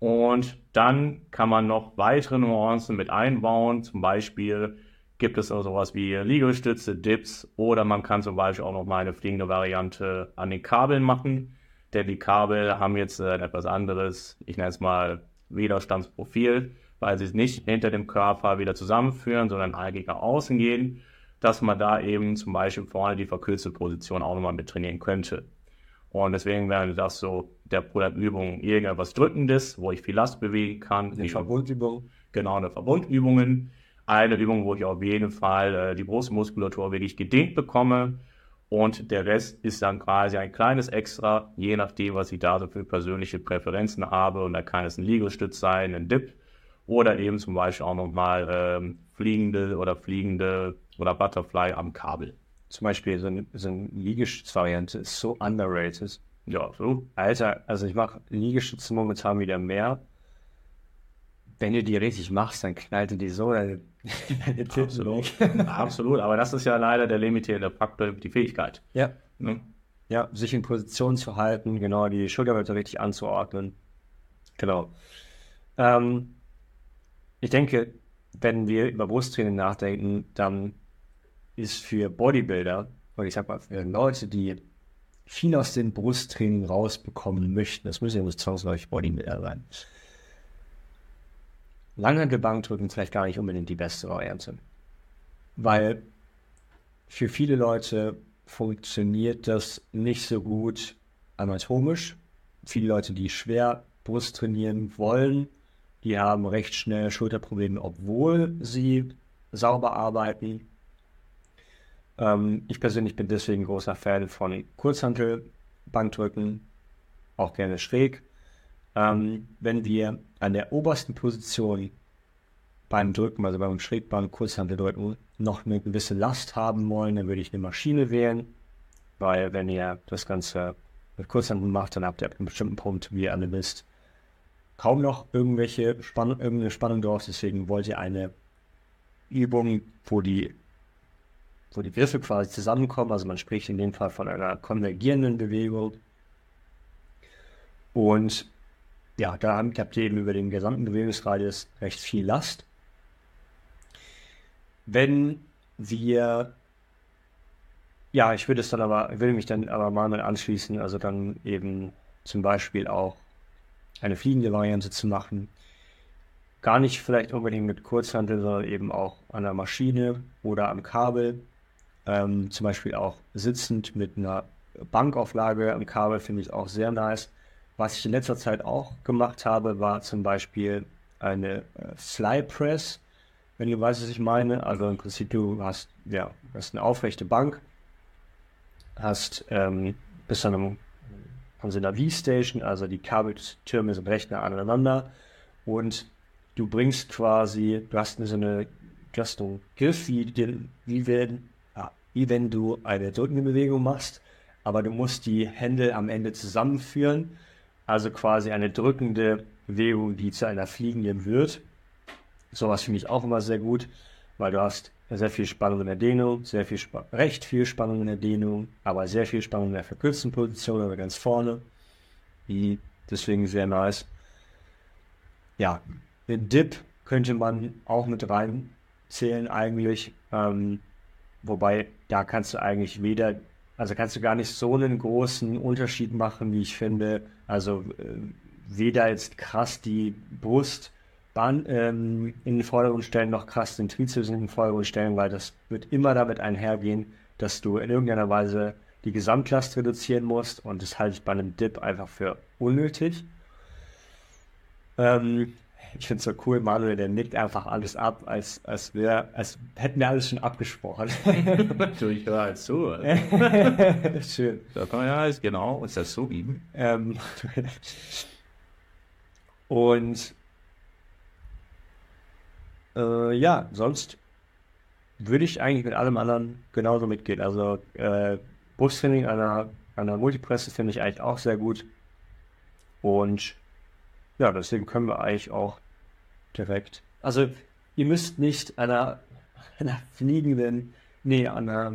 Und dann kann man noch weitere Nuancen mit einbauen. Zum Beispiel gibt es auch sowas wie Liegestütze, Dips oder man kann zum Beispiel auch noch mal eine fliegende Variante an den Kabeln machen. Denn die Kabel haben jetzt ein etwas anderes, ich nenne es mal Widerstandsprofil, weil sie es nicht hinter dem Körper wieder zusammenführen, sondern eigentlich nach außen gehen, dass man da eben zum Beispiel vorne die verkürzte Position auch nochmal mit trainieren könnte. Und deswegen wäre das so der Pull-Up-Übung irgendetwas Drückendes, wo ich viel Last bewegen kann. Eine Verbundübung. Genau, eine Verbundübungen. Eine Übung, wo ich auf jeden Fall äh, die Brustmuskulatur wirklich gedehnt bekomme. Und der Rest ist dann quasi ein kleines Extra, je nachdem, was ich da so für persönliche Präferenzen habe. Und da kann es ein Liegestütz sein, ein Dip oder eben zum Beispiel auch nochmal ähm, fliegende oder fliegende oder Butterfly am Kabel. zum Beispiel so eine, so eine Liegestützvariante ist so underrated. Ja, so. Alter, also ich mache Liegestütze momentan wieder mehr. Wenn du die richtig machst, dann knallt die so deine, deine Absolut. Absolut, aber das ist ja leider der limitierende Faktor, die Fähigkeit. Ja. Ne? Ja, sich in Position zu halten, genau, die Schulterblätter richtig anzuordnen. Genau. Ähm, ich denke, wenn wir über Brusttraining nachdenken, dann ist für Bodybuilder, und ich sag mal, für Leute, die viel aus dem Brusttraining rausbekommen möchten, das müssen ja zwangsläufig Bodybuilder sein, Langhantelbankdrücken vielleicht gar nicht unbedingt die beste Variante. Weil für viele Leute funktioniert das nicht so gut anatomisch. Viele Leute, die schwer Brust trainieren wollen, die haben recht schnell Schulterprobleme, obwohl sie sauber arbeiten. Ähm, ich persönlich bin deswegen großer Fan von Kurzhantelbankdrücken, auch gerne schräg. Ähm, wenn wir an der obersten Position beim Drücken, also beim Schrägbank, Kurzhanteldrücken, noch eine gewisse Last haben wollen, dann würde ich eine Maschine wählen, weil wenn ihr das Ganze mit Kurzhanteln macht, dann habt ihr ab einem bestimmten Punkt, wie ihr alle wisst, kaum noch irgendwelche Spannung, irgendeine Spannung drauf. Deswegen wollt ihr eine Übung, wo die, wo die Würfel quasi zusammenkommen. Also man spricht in dem Fall von einer konvergierenden Bewegung. Und ja, da habt ihr eben über den gesamten Bewegungsradius recht viel Last. Wenn wir, ja, ich würde es dann aber, ich würde mich dann aber mal anschließen, also dann eben zum Beispiel auch eine fliegende Variante zu machen. Gar nicht vielleicht unbedingt mit Kurzhantel, sondern eben auch an der Maschine oder am Kabel. Ähm, zum Beispiel auch sitzend mit einer Bankauflage am Kabel finde ich auch sehr nice. Was ich in letzter Zeit auch gemacht habe, war zum Beispiel eine äh, Fly Press, wenn du weißt, was ich meine. Also im Prinzip, du hast, ja, hast eine aufrechte Bank, hast ähm, bis an einem von so einer V-Station, also die Kabeltürme sind recht nah aneinander und du bringst quasi, du hast so eine, du hast einen Griff, wie, wie, wenn, wie wenn du eine drückende Bewegung machst, aber du musst die Hände am Ende zusammenführen, also quasi eine drückende Bewegung, die zu einer fliegenden wird. Sowas finde ich auch immer sehr gut, weil du hast sehr viel Spannung in der Dehnung, sehr viel recht viel Spannung in der Dehnung, aber sehr viel Spannung in der verkürzten Position oder ganz vorne. Deswegen sehr nice. Ja, den Dip könnte man auch mit reinzählen eigentlich. Ähm, wobei da kannst du eigentlich weder, also kannst du gar nicht so einen großen Unterschied machen, wie ich finde. Also äh, weder jetzt krass die Brust ähm, in den Vordergrund stellen, noch krass den Trizeps in den Vordergrund stellen, weil das wird immer damit einhergehen, dass du in irgendeiner Weise die Gesamtlast reduzieren musst und das halte ich bei einem Dip einfach für unnötig. Ähm, ich finde es so cool, Manuel, der nickt einfach alles ab, als, als, wär, als hätten wir alles schon abgesprochen. du, ich höre halt zu. Schön. Da kann man ja alles genau, ist das so geben. Ähm, und äh, ja, sonst würde ich eigentlich mit allem anderen genauso mitgehen. Also äh, Brusttraining einer, einer Multipresse finde ich eigentlich auch sehr gut. Und ja, deswegen können wir eigentlich auch direkt. Also ihr müsst nicht einer, einer fliegenden, nee, einer,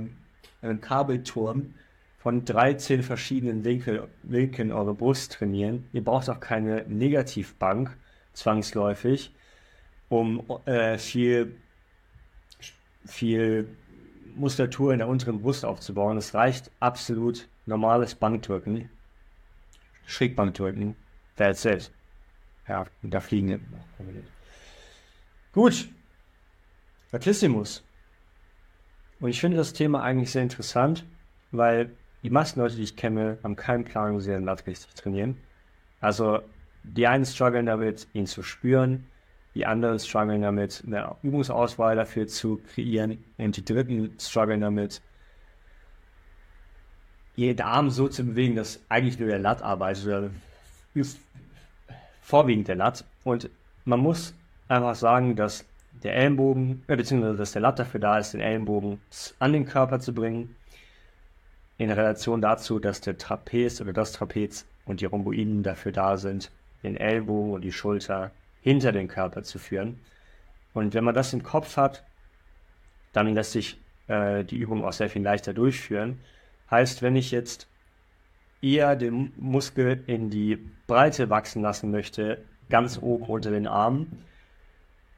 einem Kabelturm von 13 verschiedenen Winkel, Winkeln eure Brust trainieren. Ihr braucht auch keine Negativbank zwangsläufig um äh, viel, viel Muskulatur in der unteren Brust aufzubauen. Es reicht absolut normales Bankdrücken, Schrägbankdrücken, that's it. Ja, da fliegen Gut, Latissimus. Und ich finde das Thema eigentlich sehr interessant, weil die meisten Leute, die ich kenne, haben keinen Plan, wie sie den Lat richtig trainieren. Also die einen strugglen damit, ihn zu spüren, die anderen strugglen damit, eine Übungsauswahl dafür zu kreieren. Und die dritten strugglen damit, jeden Arm so zu bewegen, dass eigentlich nur der Lat arbeitet oder vorwiegend der Lat. Und man muss einfach sagen, dass der Ellenbogen, äh, beziehungsweise dass der Lat dafür da ist, den Ellenbogen an den Körper zu bringen in Relation dazu, dass der Trapez oder das Trapez und die Rhomboiden dafür da sind, den Ellbogen und die Schulter hinter den Körper zu führen. Und wenn man das im Kopf hat, dann lässt sich äh, die Übung auch sehr viel leichter durchführen. Heißt, wenn ich jetzt eher den Muskel in die Breite wachsen lassen möchte, ganz oben unter den Armen,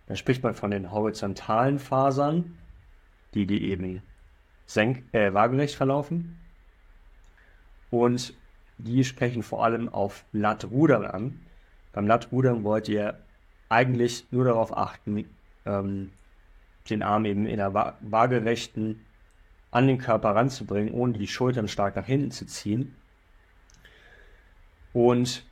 dann spricht man von den horizontalen Fasern, die, die eben senk äh, waagerecht verlaufen. Und die sprechen vor allem auf Lattrudern an. Beim Lattrudern wollt ihr eigentlich nur darauf achten, ähm, den Arm eben in der wa waagerechten an den Körper ranzubringen, ohne die Schultern stark nach hinten zu ziehen. Und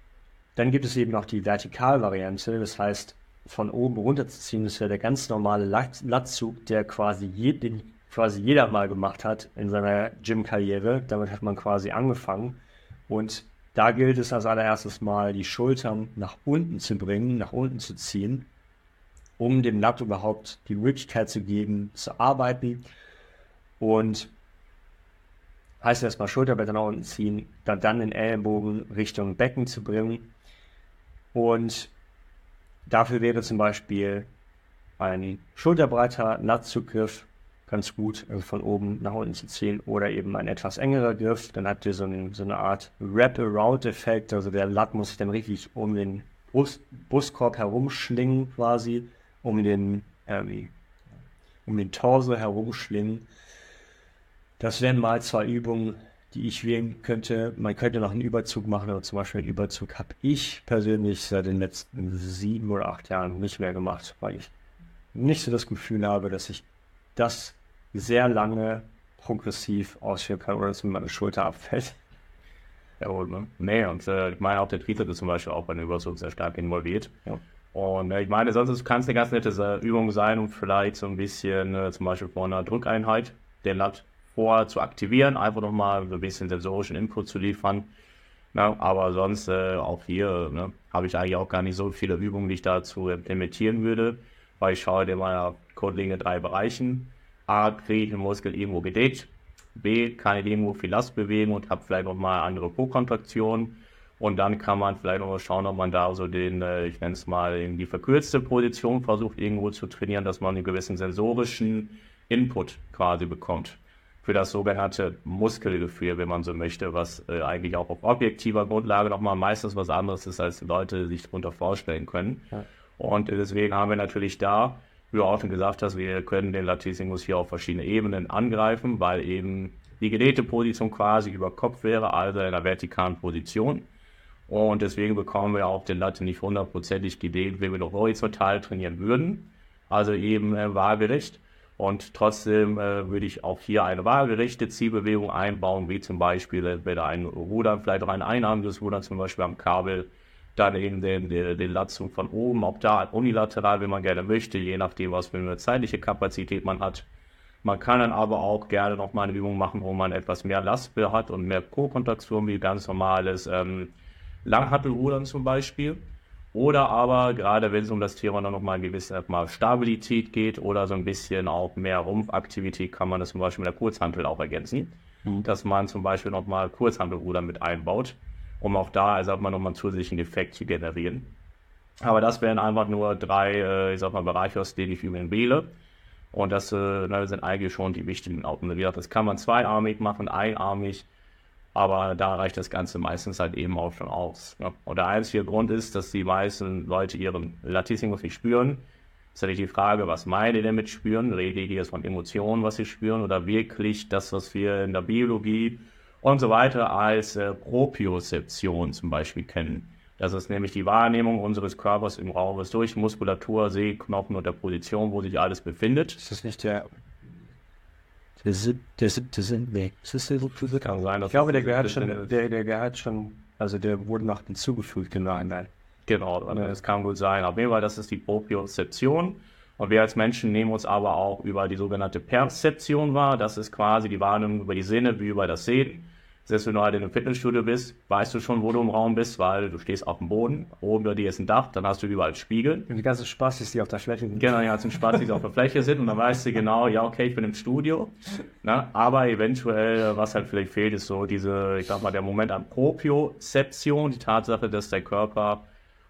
dann gibt es eben noch die Vertikalvariante, das heißt, von oben runter zu ziehen, das wäre der ganz normale Latzug, der quasi, je, den quasi jeder mal gemacht hat in seiner Gym-Karriere. Damit hat man quasi angefangen. Und da gilt es als allererstes mal, die Schultern nach unten zu bringen, nach unten zu ziehen, um dem Lat überhaupt die Möglichkeit zu geben, zu arbeiten. Und heißt erstmal Schulterblätter nach unten ziehen, dann, dann den Ellenbogen Richtung Becken zu bringen. Und dafür wäre zum Beispiel ein schulterbreiter Latzugriff ganz gut, also von oben nach unten zu ziehen, oder eben ein etwas engerer Griff. Dann habt ihr so eine, so eine Art Wrap-Around-Effekt, also der Latt muss sich dann richtig um den Brust, Brustkorb herumschlingen quasi, um den, äh, um den Torso herumschlingen. Das wären mal zwei Übungen, die ich wählen könnte. Man könnte noch einen Überzug machen, aber zum Beispiel einen Überzug habe ich persönlich seit den letzten sieben oder acht Jahren nicht mehr gemacht, weil ich nicht so das Gefühl habe, dass ich das sehr lange progressiv ausführen kann oder dass mir meine Schulter abfällt. Ja, und, ne? Nee, und äh, ich meine auch der Trizeps ist zum Beispiel auch bei den Überzug sehr stark involviert. Ja. Und äh, ich meine, sonst kann es eine ganz nette äh, Übung sein, um vielleicht so ein bisschen äh, zum Beispiel vor einer Drückeinheit den Lat vor zu aktivieren, einfach nochmal ein bisschen sensorischen Input zu liefern. Na, aber sonst äh, auch hier ne, habe ich eigentlich auch gar nicht so viele Übungen, die ich dazu implementieren würde, weil ich schaue in meiner grundlegenden drei Bereichen. A, kriege ich den Muskel irgendwo gedehnt. B, kann ich irgendwo viel Last bewegen und habe vielleicht nochmal andere Po-Kontraktionen. Und dann kann man vielleicht nochmal schauen, ob man da so den, äh, ich nenne es mal, in die verkürzte Position versucht irgendwo zu trainieren, dass man einen gewissen sensorischen Input quasi bekommt für das sogenannte Muskelgefühl, wenn man so möchte, was äh, eigentlich auch auf objektiver Grundlage nochmal meistens was anderes ist, als Leute sich darunter vorstellen können. Ja. Und deswegen haben wir natürlich da, wie du auch schon gesagt hast, wir können den Latissimus hier auf verschiedene Ebenen angreifen, weil eben die gedehnte Position quasi über Kopf wäre, also in einer vertikalen Position. Und deswegen bekommen wir auch den Latte nicht hundertprozentig gedehnt, wenn wir noch horizontal trainieren würden. Also eben äh, waagerecht. Und trotzdem äh, würde ich auch hier eine waagerechte Zielbewegung einbauen, wie zum Beispiel entweder ein Rudern, vielleicht auch ein einarmiges Rudern, zum Beispiel am Kabel, dann eben den, den, den Latzung von oben, auch da unilateral, wenn man gerne möchte, je nachdem, was für eine zeitliche Kapazität man hat. Man kann dann aber auch gerne nochmal eine Übung machen, wo man etwas mehr Last hat und mehr Pro-Kontraktion, wie ganz normales ähm, Langhattelrudern zum Beispiel. Oder aber, gerade wenn es um das Thema dann nochmal eine gewisse mal Stabilität geht oder so ein bisschen auch mehr Rumpfaktivität, kann man das zum Beispiel mit der Kurzhantel auch ergänzen. Mhm. Dass man zum Beispiel nochmal Kurzhantelruder mit einbaut, um auch da, also man nochmal einen zusätzlichen Effekt zu generieren. Aber das wären einfach nur drei, äh, ich sag mal, Bereiche, aus denen ich übrigens wähle. Und das äh, sind eigentlich schon die wichtigen Augen. Wie gesagt, das kann man zweiarmig machen, einarmig aber da reicht das Ganze meistens halt eben auch schon aus. Ne? Und der einzige Grund ist, dass die meisten Leute ihren Latissimus nicht spüren. Ist natürlich die Frage, was meine die damit spüren? Rede ich jetzt von Emotionen, was sie spüren, oder wirklich das, was wir in der Biologie und so weiter als äh, Propriozeption zum Beispiel kennen. Das ist nämlich die Wahrnehmung unseres Körpers im Raum durch Muskulatur, Sehknochen und der Position, wo sich alles befindet. Ist das nicht der der, sieb, der siebte Sinn, nee. Kann sein. Ich glaube, der gehört schon, der, der gehört schon, also der wurde noch hinzugefügt, genau. Nein. Genau, das kann gut sein. Auf jeden Fall, das ist die Propriozeption. Und wir als Menschen nehmen uns aber auch über die sogenannte Perzeption wahr. Das ist quasi die Wahrnehmung über die Sinne wie über das Sehen. Selbst wenn du halt in einem Fitnessstudio bist, weißt du schon, wo du im Raum bist, weil du stehst auf dem Boden, oben über dir ist ein Dach, dann hast du überall Spiegel. Und die ganzen Spaß die auf der Fläche sind. Genau, die ganzen Spaß die auf der Fläche sind und dann weißt du genau, ja, okay, ich bin im Studio. Ne? Aber eventuell, was halt vielleicht fehlt, ist so diese, ich sag mal, der Moment an Propriozeption, die Tatsache, dass der Körper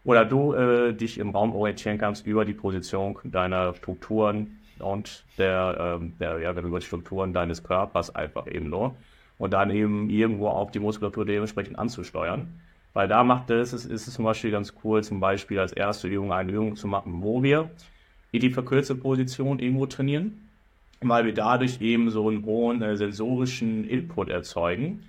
oder du äh, dich im Raum orientieren kannst über die Position deiner Strukturen und der, ähm, der ja, über die Strukturen deines Körpers einfach eben nur und dann eben irgendwo auch die Muskulatur dementsprechend anzusteuern. Weil da macht es, ist, ist es zum Beispiel ganz cool, zum Beispiel als erste Übung eine Übung zu machen, wo wir die verkürzte Position irgendwo trainieren, weil wir dadurch eben so einen hohen äh, sensorischen Input erzeugen.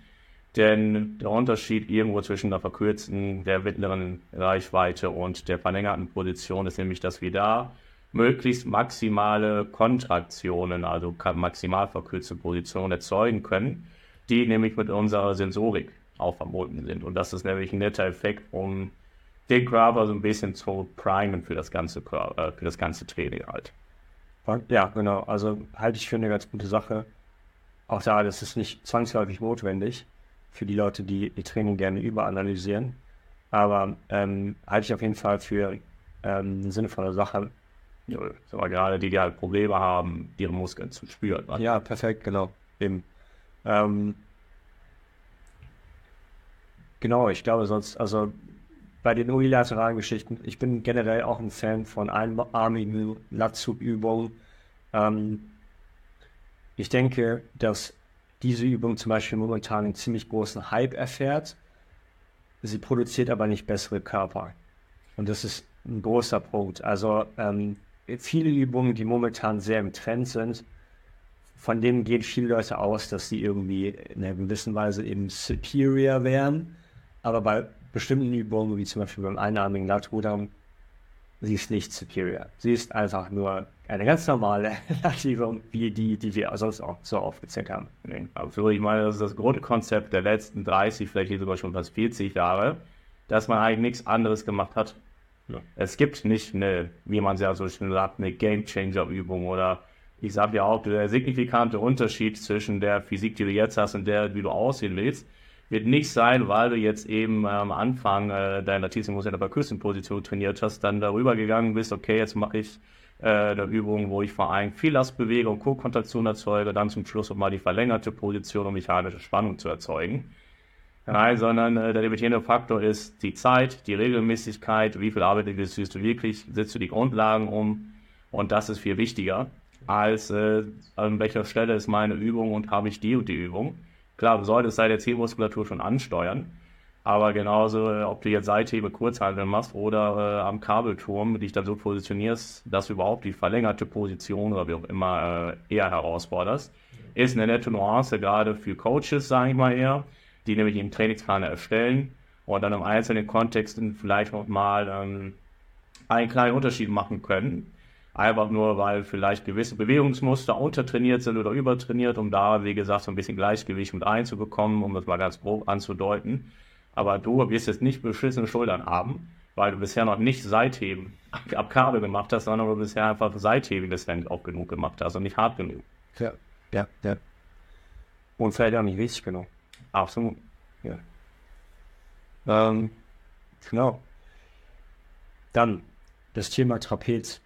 Denn der Unterschied irgendwo zwischen der verkürzten, der mittleren Reichweite und der verlängerten Position ist nämlich, dass wir da möglichst maximale Kontraktionen, also maximal verkürzte Positionen erzeugen können die nämlich mit unserer Sensorik auch verbunden sind. Und das ist nämlich ein netter Effekt, um den Körper so ein bisschen zu primen für das ganze, äh, für das ganze Training halt. Ja, genau. Also halte ich für eine ganz gute Sache. Auch da, das ist nicht zwangsläufig notwendig für die Leute, die die Training gerne überanalysieren. Aber ähm, halte ich auf jeden Fall für ähm, eine sinnvolle Sache. Ja, aber gerade die, die halt Probleme haben, ihre Muskeln zu spüren. Was? Ja, perfekt, genau. Eben. Ähm, genau, ich glaube sonst, also bei den unilateralen Geschichten, ich bin generell auch ein Fan von einarmigen Latzugübungen. Ähm, ich denke, dass diese Übung zum Beispiel momentan einen ziemlich großen Hype erfährt. Sie produziert aber nicht bessere Körper. Und das ist ein großer Punkt. Also ähm, viele Übungen, die momentan sehr im Trend sind, von denen gehen viele Leute aus, dass sie irgendwie in einer gewissen Weise eben superior wären. Aber bei bestimmten Übungen, wie zum Beispiel beim einarmigen Latrudern, sie ist nicht superior. Sie ist einfach nur eine ganz normale Latvübung, wie die, die wir sonst auch so aufgezählt haben. Absolut. Ich meine, das ist das Grundkonzept der letzten 30, vielleicht sogar schon fast 40 Jahre, dass man eigentlich nichts anderes gemacht hat. Ja. Es gibt nicht eine, wie man es ja so schön sagt, eine Game Changer Übung oder ich sage ja auch, der signifikante Unterschied zwischen der Physik, die du jetzt hast und der, wie du aussehen willst, wird nicht sein, weil du jetzt eben am Anfang äh, deiner Tiefenmuskel in der Verküstenposition trainiert hast, dann darüber gegangen bist, okay, jetzt mache ich äh, eine Übung, wo ich vor allem viel Lastbewegung, Co-Kontraktion erzeuge, dann zum Schluss mal die verlängerte Position, um mechanische Spannung zu erzeugen. Nein, sondern äh, der limitierende Faktor ist die Zeit, die Regelmäßigkeit, wie viel Arbeit du wirklich, setzt du die Grundlagen um und das ist viel wichtiger als äh, an welcher Stelle ist meine Übung und habe ich die und die Übung. Klar, du solltest deine Zielmuskulatur schon ansteuern, aber genauso, äh, ob du jetzt Seithebe, Kurzhanteln machst oder äh, am Kabelturm dich dann so positionierst, dass du überhaupt die verlängerte Position oder wie auch immer äh, eher herausforderst, ist eine nette Nuance, gerade für Coaches, sage ich mal eher, die nämlich eben Trainingspläne erstellen und dann im einzelnen Kontexten vielleicht nochmal ähm, einen kleinen Unterschied machen können Einfach nur, weil vielleicht gewisse Bewegungsmuster untertrainiert sind oder übertrainiert, um da, wie gesagt, so ein bisschen Gleichgewicht mit einzubekommen, um das mal ganz grob anzudeuten. Aber du wirst jetzt nicht beschissene Schultern haben, weil du bisher noch nicht Seitheben ab Kabel gemacht hast, sondern du bisher einfach Seitheben deswegen auch genug gemacht hast und nicht hart genug. Ja, ja, ja. Und vielleicht auch nicht richtig genug. Absolut. Ja. Ähm, genau. Dann das Thema Trapez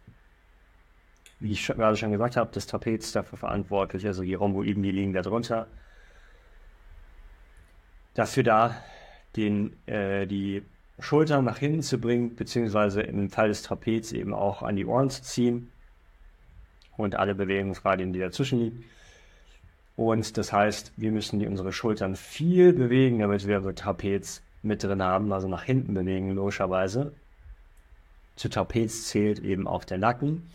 wie ich gerade schon gesagt habe, das Trapez dafür verantwortlich, also die Rhomboiden, die liegen da drunter. Dafür da, den, äh, die Schultern nach hinten zu bringen, beziehungsweise im Fall des Trapez eben auch an die Ohren zu ziehen und alle Bewegungsradien, die dazwischen liegen. Und das heißt, wir müssen unsere Schultern viel bewegen, damit wir so Trapez mit drin haben, also nach hinten bewegen, logischerweise. Zu Trapez zählt eben auch der Nacken.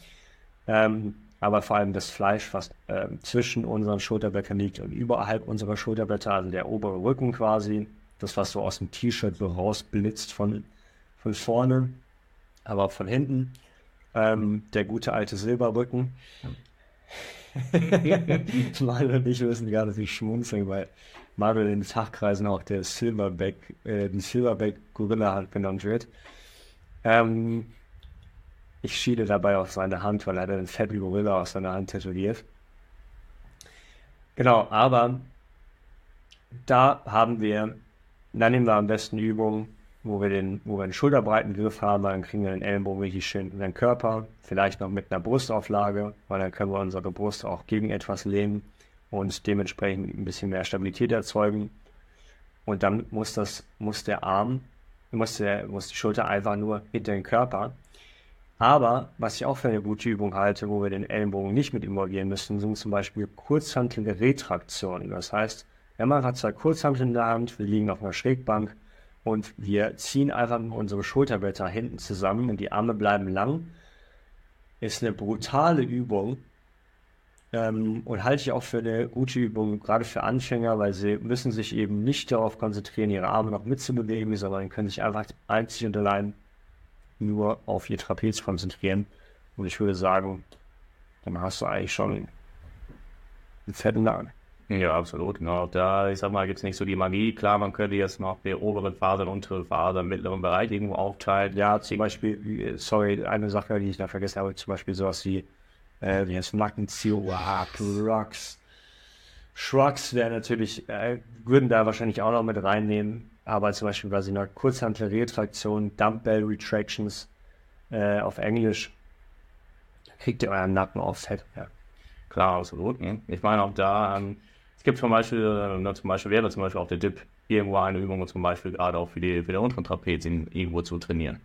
Ähm, aber vor allem das Fleisch, was äh, zwischen unseren Schulterblättern liegt und überhalb unserer Schulterblätter, also der obere Rücken quasi, das, was so aus dem T-Shirt rausblitzt von, von vorne, aber von hinten, ähm, der gute alte Silberrücken. Manuel und ich müssen gerade nicht schmunzeln, weil Manuel in den Fachkreisen auch der Silverback, äh, die Silverback Gorilla halt genannt wird. Ähm, ich schiele dabei auf seine Hand, weil er einen fetten Gorilla aus seiner Hand tätowiert. Genau, aber da haben wir, dann nehmen wir am besten Übungen, wo wir den, wo wir einen schulterbreiten Griff haben, dann kriegen wir den Ellenbogen richtig schön in den Körper, vielleicht noch mit einer Brustauflage, weil dann können wir unsere Brust auch gegen etwas lehnen und dementsprechend ein bisschen mehr Stabilität erzeugen. Und dann muss das, muss der Arm, muss, der, muss die Schulter einfach nur hinter den Körper. Aber was ich auch für eine gute Übung halte, wo wir den Ellenbogen nicht mit involvieren müssen, sind zum Beispiel kurzhantelige Retraktionen. Das heißt, wenn man hat zwei Kurzhanteln in der Hand, wir liegen auf einer Schrägbank und wir ziehen einfach unsere Schulterblätter hinten zusammen und die Arme bleiben lang, ist eine brutale Übung, ähm, und halte ich auch für eine gute Übung, gerade für Anfänger, weil sie müssen sich eben nicht darauf konzentrieren, ihre Arme noch mitzubewegen, sondern können sich einfach einzig und allein nur auf ihr Trapez konzentrieren. Und ich würde sagen, dann hast du eigentlich schon einen fetten Lagen. Ja, absolut. Genau. Da, ich sag mal, gibt es nicht so die Magie. Klar, man könnte jetzt noch die oberen Fasern, untere Fasern, mittleren Bereich irgendwo aufteilen. Ja, zum Beispiel, sorry, eine Sache, die ich da vergessen habe, zum Beispiel sowas wie äh, wie heißt Nackenzio, ah, Shrugs. Shrugs wäre natürlich, äh, würden da wahrscheinlich auch noch mit reinnehmen, aber zum Beispiel, was ich noch Kurzhantel-Retraktion, Dumbbell Retractions äh, auf Englisch, kriegt ihr euren Nacken aufs Head. Ja. Klar, absolut. Ne? Ich meine auch da, ähm, es gibt zum Beispiel, äh, zum Beispiel wäre zum Beispiel auch der Dip irgendwo eine Übung, zum Beispiel gerade auch für die, für den unteren Trapez irgendwo zu trainieren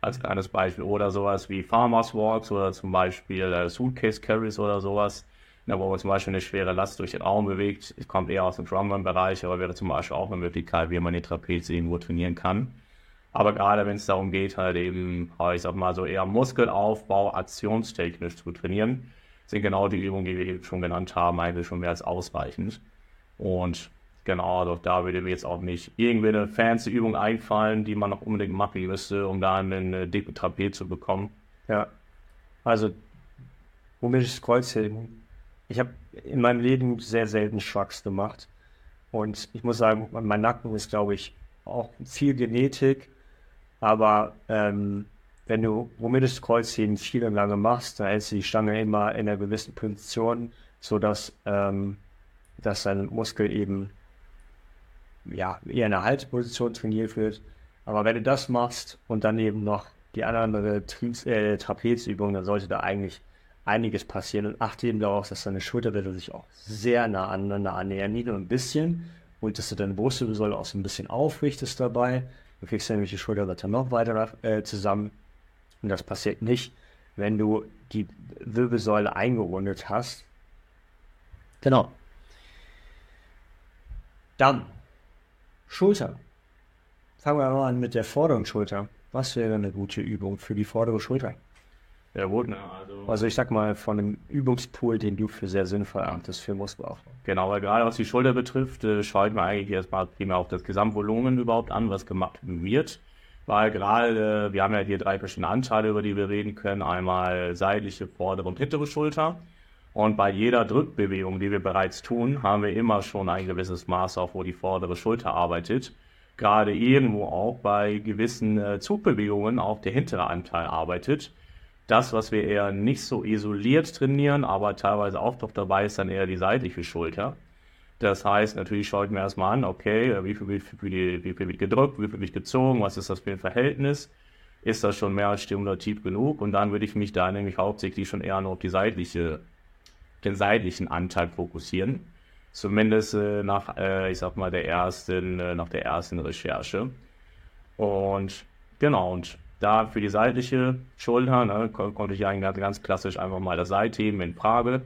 als kleines Beispiel. Oder sowas wie Farmers Walks oder zum Beispiel äh, Suitcase Carries oder sowas, ne, wo man zum Beispiel eine schwere Last durch den Raum bewegt. Kommt eher aus dem Strongman-Bereich, aber wäre zum Beispiel auch eine Möglichkeit, wie man die Trapeze irgendwo trainieren kann. Aber gerade wenn es darum geht, halt eben, ich sag mal so eher Muskelaufbau aktionstechnisch zu trainieren, sind genau die Übungen, die wir eben schon genannt haben, eigentlich schon mehr als ausreichend. Und Genau, doch da würde mir jetzt auch nicht irgendwie eine fancy Übung einfallen, die man noch unbedingt machen müsste, um da eine dicke Trapez zu bekommen. Ja, also womit das Kreuzheben. Ich habe in meinem Leben sehr selten Schwachs gemacht. Und ich muss sagen, mein Nacken ist, glaube ich, auch viel Genetik. Aber ähm, wenn du womit das Kreuzheben viel und lange machst, dann hältst du die Stange immer in einer gewissen Position, sodass ähm, dass dein Muskel eben ja, eher in der Halsposition trainiert wird. Aber wenn du das machst und dann eben noch die andere äh, Trapezübung, dann sollte da eigentlich einiges passieren und achte eben darauf, dass deine Schulterblätter sich auch sehr nah aneinander annähern, nicht nur ein bisschen und dass du deine Brustwirbelsäule auch so ein bisschen aufrichtest dabei. Du kriegst nämlich die Schulterblätter noch weiter äh, zusammen und das passiert nicht, wenn du die Wirbelsäule eingerundet hast. Genau. Dann Schulter. Fangen wir mal an mit der vorderen Schulter. Was wäre eine gute Übung für die vordere Schulter? Ja, gut, ne? also, also ich sag mal von einem Übungspool, den du für sehr sinnvoll erachtest für Muskelaufbau. Genau, weil gerade was die Schulter betrifft, äh, schaut man eigentlich erstmal primär auf das Gesamtvolumen überhaupt an, was gemacht wird. Weil gerade, äh, wir haben ja hier drei verschiedene Anteile, über die wir reden können. Einmal seitliche, vordere und hintere Schulter. Und bei jeder Drückbewegung, die wir bereits tun, haben wir immer schon ein gewisses Maß, auf wo die vordere Schulter arbeitet. Gerade irgendwo auch bei gewissen äh, Zugbewegungen auch der hintere Anteil arbeitet. Das, was wir eher nicht so isoliert trainieren, aber teilweise auch doch dabei ist, dann eher die seitliche Schulter. Das heißt, natürlich schaue ich mir erstmal an, okay, wie viel, wie, viel, wie viel wird gedrückt, wie viel wird gezogen, was ist das für ein Verhältnis? Ist das schon mehr als stimulativ genug? Und dann würde ich mich da nämlich hauptsächlich schon eher nur auf die seitliche den seitlichen Anteil fokussieren. Zumindest äh, nach, äh, ich sag mal, der ersten, äh, nach der ersten Recherche. Und genau, und da für die seitliche Schulter ne, konnte ich eigentlich ganz klassisch einfach mal das Seitheben in Frage.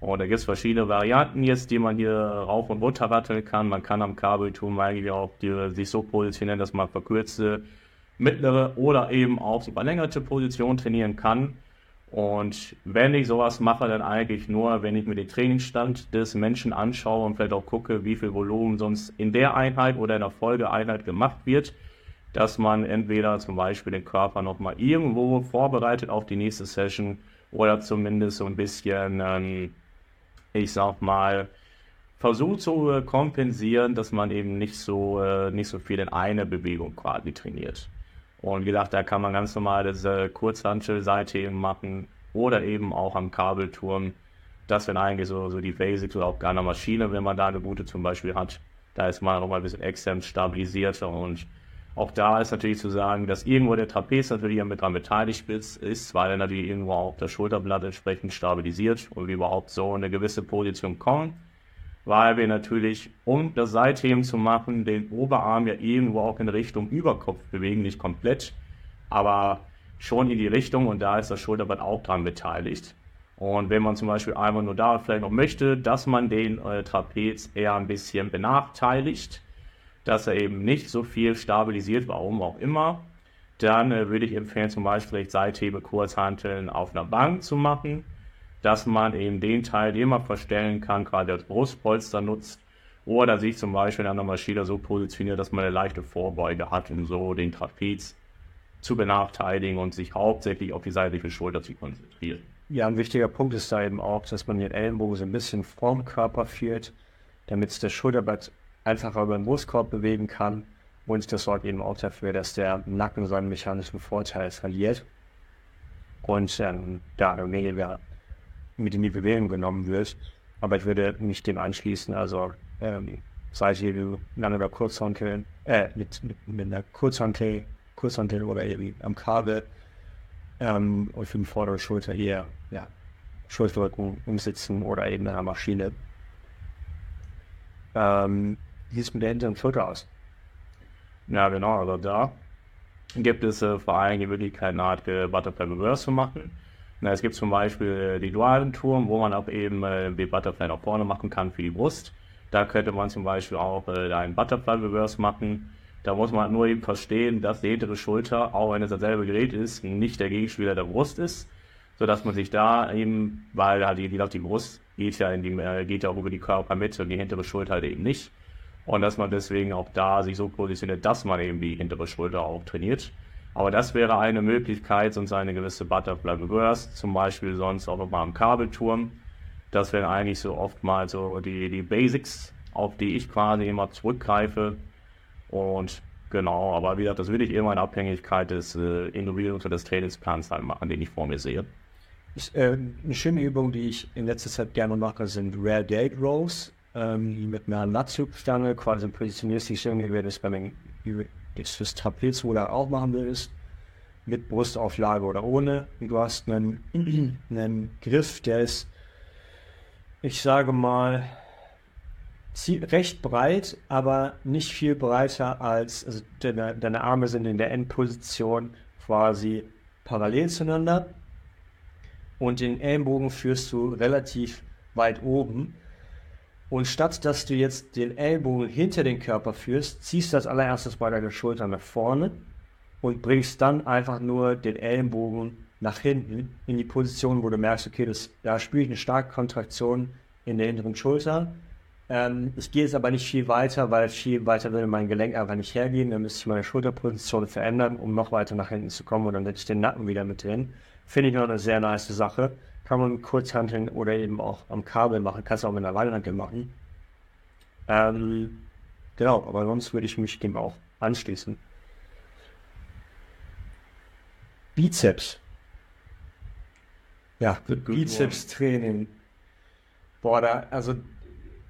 Und da gibt es verschiedene Varianten jetzt, die man hier rauf und runter ratteln kann. Man kann am Kabelturm eigentlich auch die, sich so positionieren, dass man verkürzte, mittlere oder eben auch die verlängerte Position trainieren kann. Und wenn ich sowas mache, dann eigentlich nur, wenn ich mir den Trainingsstand des Menschen anschaue und vielleicht auch gucke, wie viel Volumen sonst in der Einheit oder in der Folgeeinheit gemacht wird, dass man entweder zum Beispiel den Körper nochmal irgendwo vorbereitet auf die nächste Session oder zumindest so ein bisschen, ähm, ich sag mal, versucht zu äh, kompensieren, dass man eben nicht so, äh, nicht so viel in eine Bewegung quasi trainiert. Und gedacht, da kann man ganz normal das äh, Kurzhantel-Seitheben machen oder eben auch am Kabelturm. Das sind eigentlich so, so die Basics oder auch gar eine Maschine, wenn man da eine gute zum Beispiel hat. Da ist man nochmal ein bisschen extern stabilisierter und auch da ist natürlich zu sagen, dass irgendwo der Trapez natürlich mit dran beteiligt ist, weil er natürlich irgendwo auch das Schulterblatt entsprechend stabilisiert und überhaupt so in eine gewisse Position kommen. Weil wir natürlich, um das Seitheben zu machen, den Oberarm ja irgendwo auch in Richtung Überkopf bewegen, nicht komplett, aber schon in die Richtung und da ist das Schulterblatt auch dran beteiligt. Und wenn man zum Beispiel einmal nur da vielleicht noch möchte, dass man den äh, Trapez eher ein bisschen benachteiligt, dass er eben nicht so viel stabilisiert, warum auch immer, dann äh, würde ich empfehlen, zum Beispiel Seithebe Kurzhanteln auf einer Bank zu machen, dass man eben den Teil, den man verstellen kann, gerade als Brustpolster nutzt oder sich zum Beispiel an der Maschine so positioniert, dass man eine leichte Vorbeuge hat, um so den Trapez zu benachteiligen und sich hauptsächlich auf die seitliche Schulter zu konzentrieren. Ja, ein wichtiger Punkt ist da eben auch, dass man den Ellenbogen so ein bisschen vorm Körper führt, damit das Schulterblatt einfacher über den Brustkorb bewegen kann. Und das sorgt eben auch dafür, dass der Nacken seinen mechanischen Vorteil verliert. Und ähm, da weniger mit in die Bewegung genommen wird. Aber ich würde mich dem anschließen, also ähm, sei es hier lange oder Kurzhanteln, äh, mit, mit, mit einer Kurzhantel, Kurzhantel oder irgendwie am Kabel ähm, und für die vordere Schulter hier, ja, Schulterdrücken im Sitzen oder eben in einer Maschine. Ähm, wie sieht es mit der hinteren Schulter aus? Ja, genau, also da gibt es äh, vor allem die Möglichkeit, eine Art äh, Butterfly Reverse zu machen. Na, es gibt zum Beispiel äh, die dualen Turm, wo man auch eben äh, die Butterfly nach vorne machen kann für die Brust. Da könnte man zum Beispiel auch äh, einen Butterfly Reverse machen. Da muss man nur eben verstehen, dass die hintere Schulter, auch wenn es dasselbe Gerät ist, nicht der Gegenspieler der Brust ist, sodass man sich da eben, weil halt die, die, Brust geht ja, in die, äh, geht ja auch über die Körpermitte und die hintere Schulter halt eben nicht. Und dass man deswegen auch da sich so positioniert, dass man eben die hintere Schulter auch trainiert. Aber das wäre eine Möglichkeit, sonst eine gewisse Butterfly Reverse, zum Beispiel sonst auch nochmal am Kabelturm. Das wären eigentlich so oftmals so die, die Basics, auf die ich quasi immer zurückgreife. Und genau, aber wie gesagt, das würde ich immer in Abhängigkeit des äh, Individuums oder des Trainingsplans halt machen, den ich vor mir sehe. Ich, äh, eine schöne Übung, die ich in letzter Zeit gerne mache, sind Rare Date Rows ähm, mit einer Latzugstange, quasi positionierst dich irgendwie, wie das beim jetzt fürs Trapez oder auch machen würdest, mit Brustauflage oder ohne. Und du hast einen, einen Griff, der ist, ich sage mal, recht breit, aber nicht viel breiter als, also deine, deine Arme sind in der Endposition quasi parallel zueinander und den Ellenbogen führst du relativ weit oben und statt dass du jetzt den Ellbogen hinter den Körper führst, ziehst du als allererstes bei deiner Schulter nach vorne und bringst dann einfach nur den Ellenbogen nach hinten in die Position, wo du merkst, okay, das, da spüre ich eine starke Kontraktion in der hinteren Schulter. Ähm, ich gehe jetzt aber nicht viel weiter, weil viel weiter würde mein Gelenk einfach nicht hergehen. Dann müsste ich meine Schulterposition verändern, um noch weiter nach hinten zu kommen und dann setze ich den Nacken wieder mit drin. Finde ich noch eine sehr nice Sache kann man Kurzhanteln oder eben auch am Kabel machen, kannst du auch mit einer Leithantel machen. Ähm, genau, aber sonst würde ich mich dem auch anschließen. Bizeps. Ja, Bizeps-Training. Boah, da, also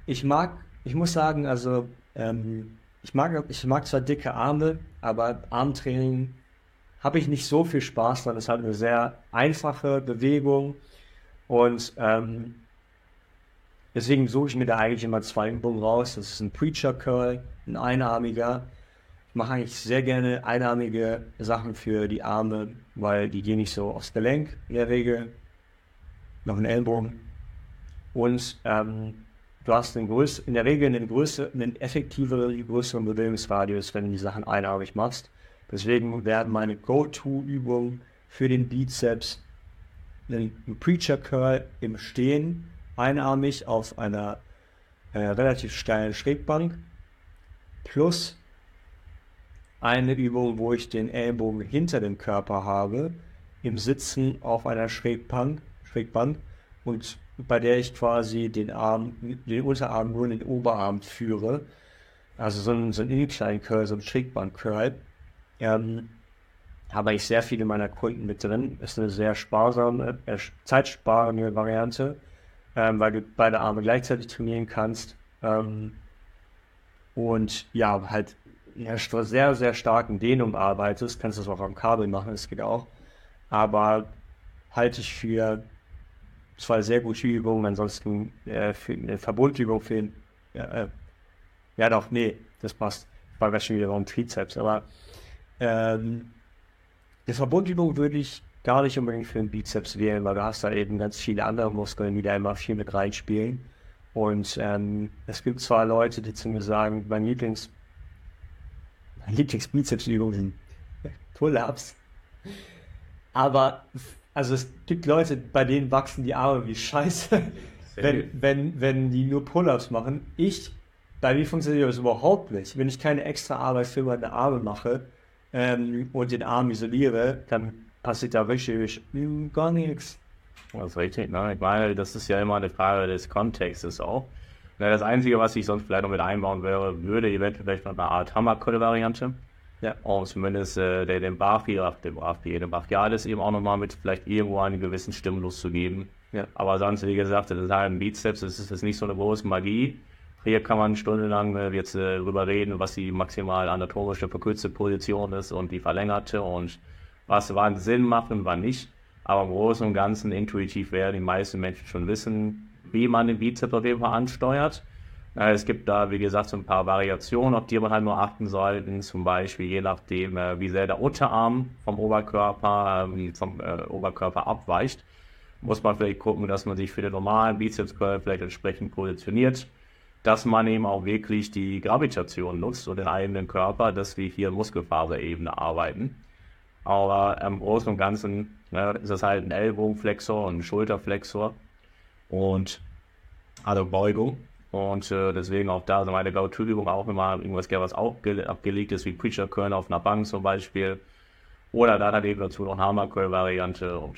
ich mag, ich muss sagen, also ähm, ich mag, ich mag zwar dicke Arme, aber Armtraining habe ich nicht so viel Spaß dran. Es halt eine sehr einfache Bewegung und ähm, deswegen suche ich mir da eigentlich immer zwei Übungen raus. Das ist ein Preacher Curl, ein einarmiger. Ich mache eigentlich sehr gerne einarmige Sachen für die Arme, weil die gehen nicht so aufs Gelenk in der Regel. Noch einen Ellenbogen. Und ähm, du hast größ in der Regel einen, größeren, einen effektiveren, größeren Bewegungsradius, wenn du die Sachen einarmig machst. Deswegen werden meine Go-To-Übungen für den Bizeps einen Preacher Curl im Stehen, einarmig auf einer äh, relativ steilen Schrägbank, plus eine Übung, wo ich den Ellbogen hinter dem Körper habe, im Sitzen auf einer Schrägbank, Schrägbank und bei der ich quasi den Arm, den Unterarm nur in den Oberarm führe. Also so ein, so ein Incline-Curl, so ein Schrägbank-Curl. Ähm, habe ich sehr viele meiner Kunden mit drin. Ist eine sehr sparsame, äh, zeitsparende Variante, ähm, weil du beide Arme gleichzeitig trainieren kannst. Ähm, und ja, halt ja, sehr, sehr starken Dehnung arbeitest, kannst du das auch am Kabel machen, das geht auch. Aber halte ich für zwei sehr gute Übungen, ansonsten äh, für eine Verbundübung für ja, äh, ja doch, nee, das passt. War ganz schön wieder um Trizeps, aber ähm, die Verbundübung würde ich gar nicht unbedingt für den Bizeps wählen, weil du hast da eben ganz viele andere Muskeln, die da immer viel mit reinspielen. Und ähm, es gibt zwar Leute, die zu mir sagen, mein Lieblings, mein Lieblingsbizepsübung sind Pull-ups. Aber also es gibt Leute, bei denen wachsen die Arme wie Scheiße, wenn, wenn, wenn die nur Pull-ups machen. Ich, bei mir funktioniert das überhaupt nicht. Wenn ich keine extra Arbeit für meine Arme mache ähm, und den Arm isoliere, dann passiert da wirklich gar nichts. Das ist richtig, ne? Ich meine, das ist ja immer eine Frage des Kontextes auch. Das Einzige, was ich sonst vielleicht noch mit einbauen wäre, würde eventuell vielleicht noch eine Art Hammerkolle-Variante. Ja. Und zumindest äh, der, den Barfi, dem Barfi, dem Brachialis eben auch nochmal mit vielleicht irgendwo einen gewissen Stimulus zu geben. Ja. Aber sonst, wie gesagt, das ist halt ein Bizeps, das ist jetzt nicht so eine große Magie. Hier kann man stundenlang äh, jetzt äh, drüber reden, was die maximal anatomische verkürzte Position ist und die verlängerte und was wann Sinn macht und wann nicht. Aber im Großen und Ganzen intuitiv werden die meisten Menschen schon wissen, wie man den Bizeps auf jeden Fall ansteuert. Äh, es gibt da, wie gesagt, so ein paar Variationen, auf die man halt nur achten sollte. Zum Beispiel je nachdem, äh, wie sehr der Unterarm vom Oberkörper, äh, vom Oberkörper abweicht, muss man vielleicht gucken, dass man sich für den normalen Bizeps vielleicht entsprechend positioniert. Dass man eben auch wirklich die Gravitation nutzt und den eigenen Körper, dass wir hier Muskelfaserebene arbeiten. Aber im Großen und Ganzen ne, ist es halt ein Ellbogenflexor und ein Schulterflexor und also Beugung. Und äh, deswegen auch da so meine Go-To-Übung auch immer irgendwas gerne, was auch abgelegt ist, wie Preacher Curl auf einer Bank zum Beispiel. Oder dann eben dazu noch Hammer Curl Variante. Und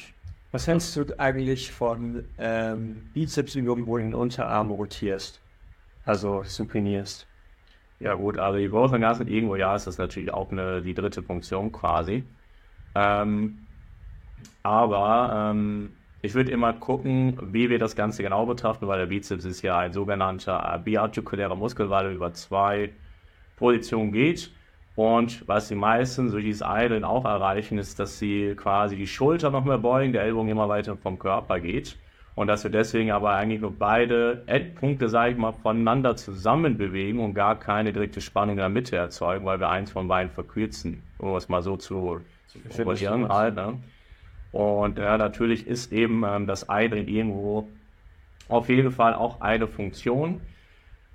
was hältst du eigentlich von ähm, Bizepsübungen, wo du den Unterarm rotierst? Also synkronierst? Ja gut, also die Großen Ganzen irgendwo ja ist das natürlich auch eine, die dritte Funktion quasi. Ähm, aber ähm, ich würde immer gucken, wie wir das Ganze genau betrachten, weil der Bizeps ist ja ein sogenannter biartikulärer Muskel, weil er über zwei Positionen geht. Und was die meisten durch dieses Idlen auch erreichen, ist, dass sie quasi die Schulter noch mehr beugen, der Ellbogen immer weiter vom Körper geht. Und dass wir deswegen aber eigentlich nur beide Endpunkte, sage ich mal, voneinander zusammen bewegen und gar keine direkte Spannung in der Mitte erzeugen, weil wir eins von beiden verkürzen, um es mal so zu formulieren halt. Ne? Und ja, natürlich ist eben ähm, das Idling irgendwo auf jeden Fall auch eine Funktion.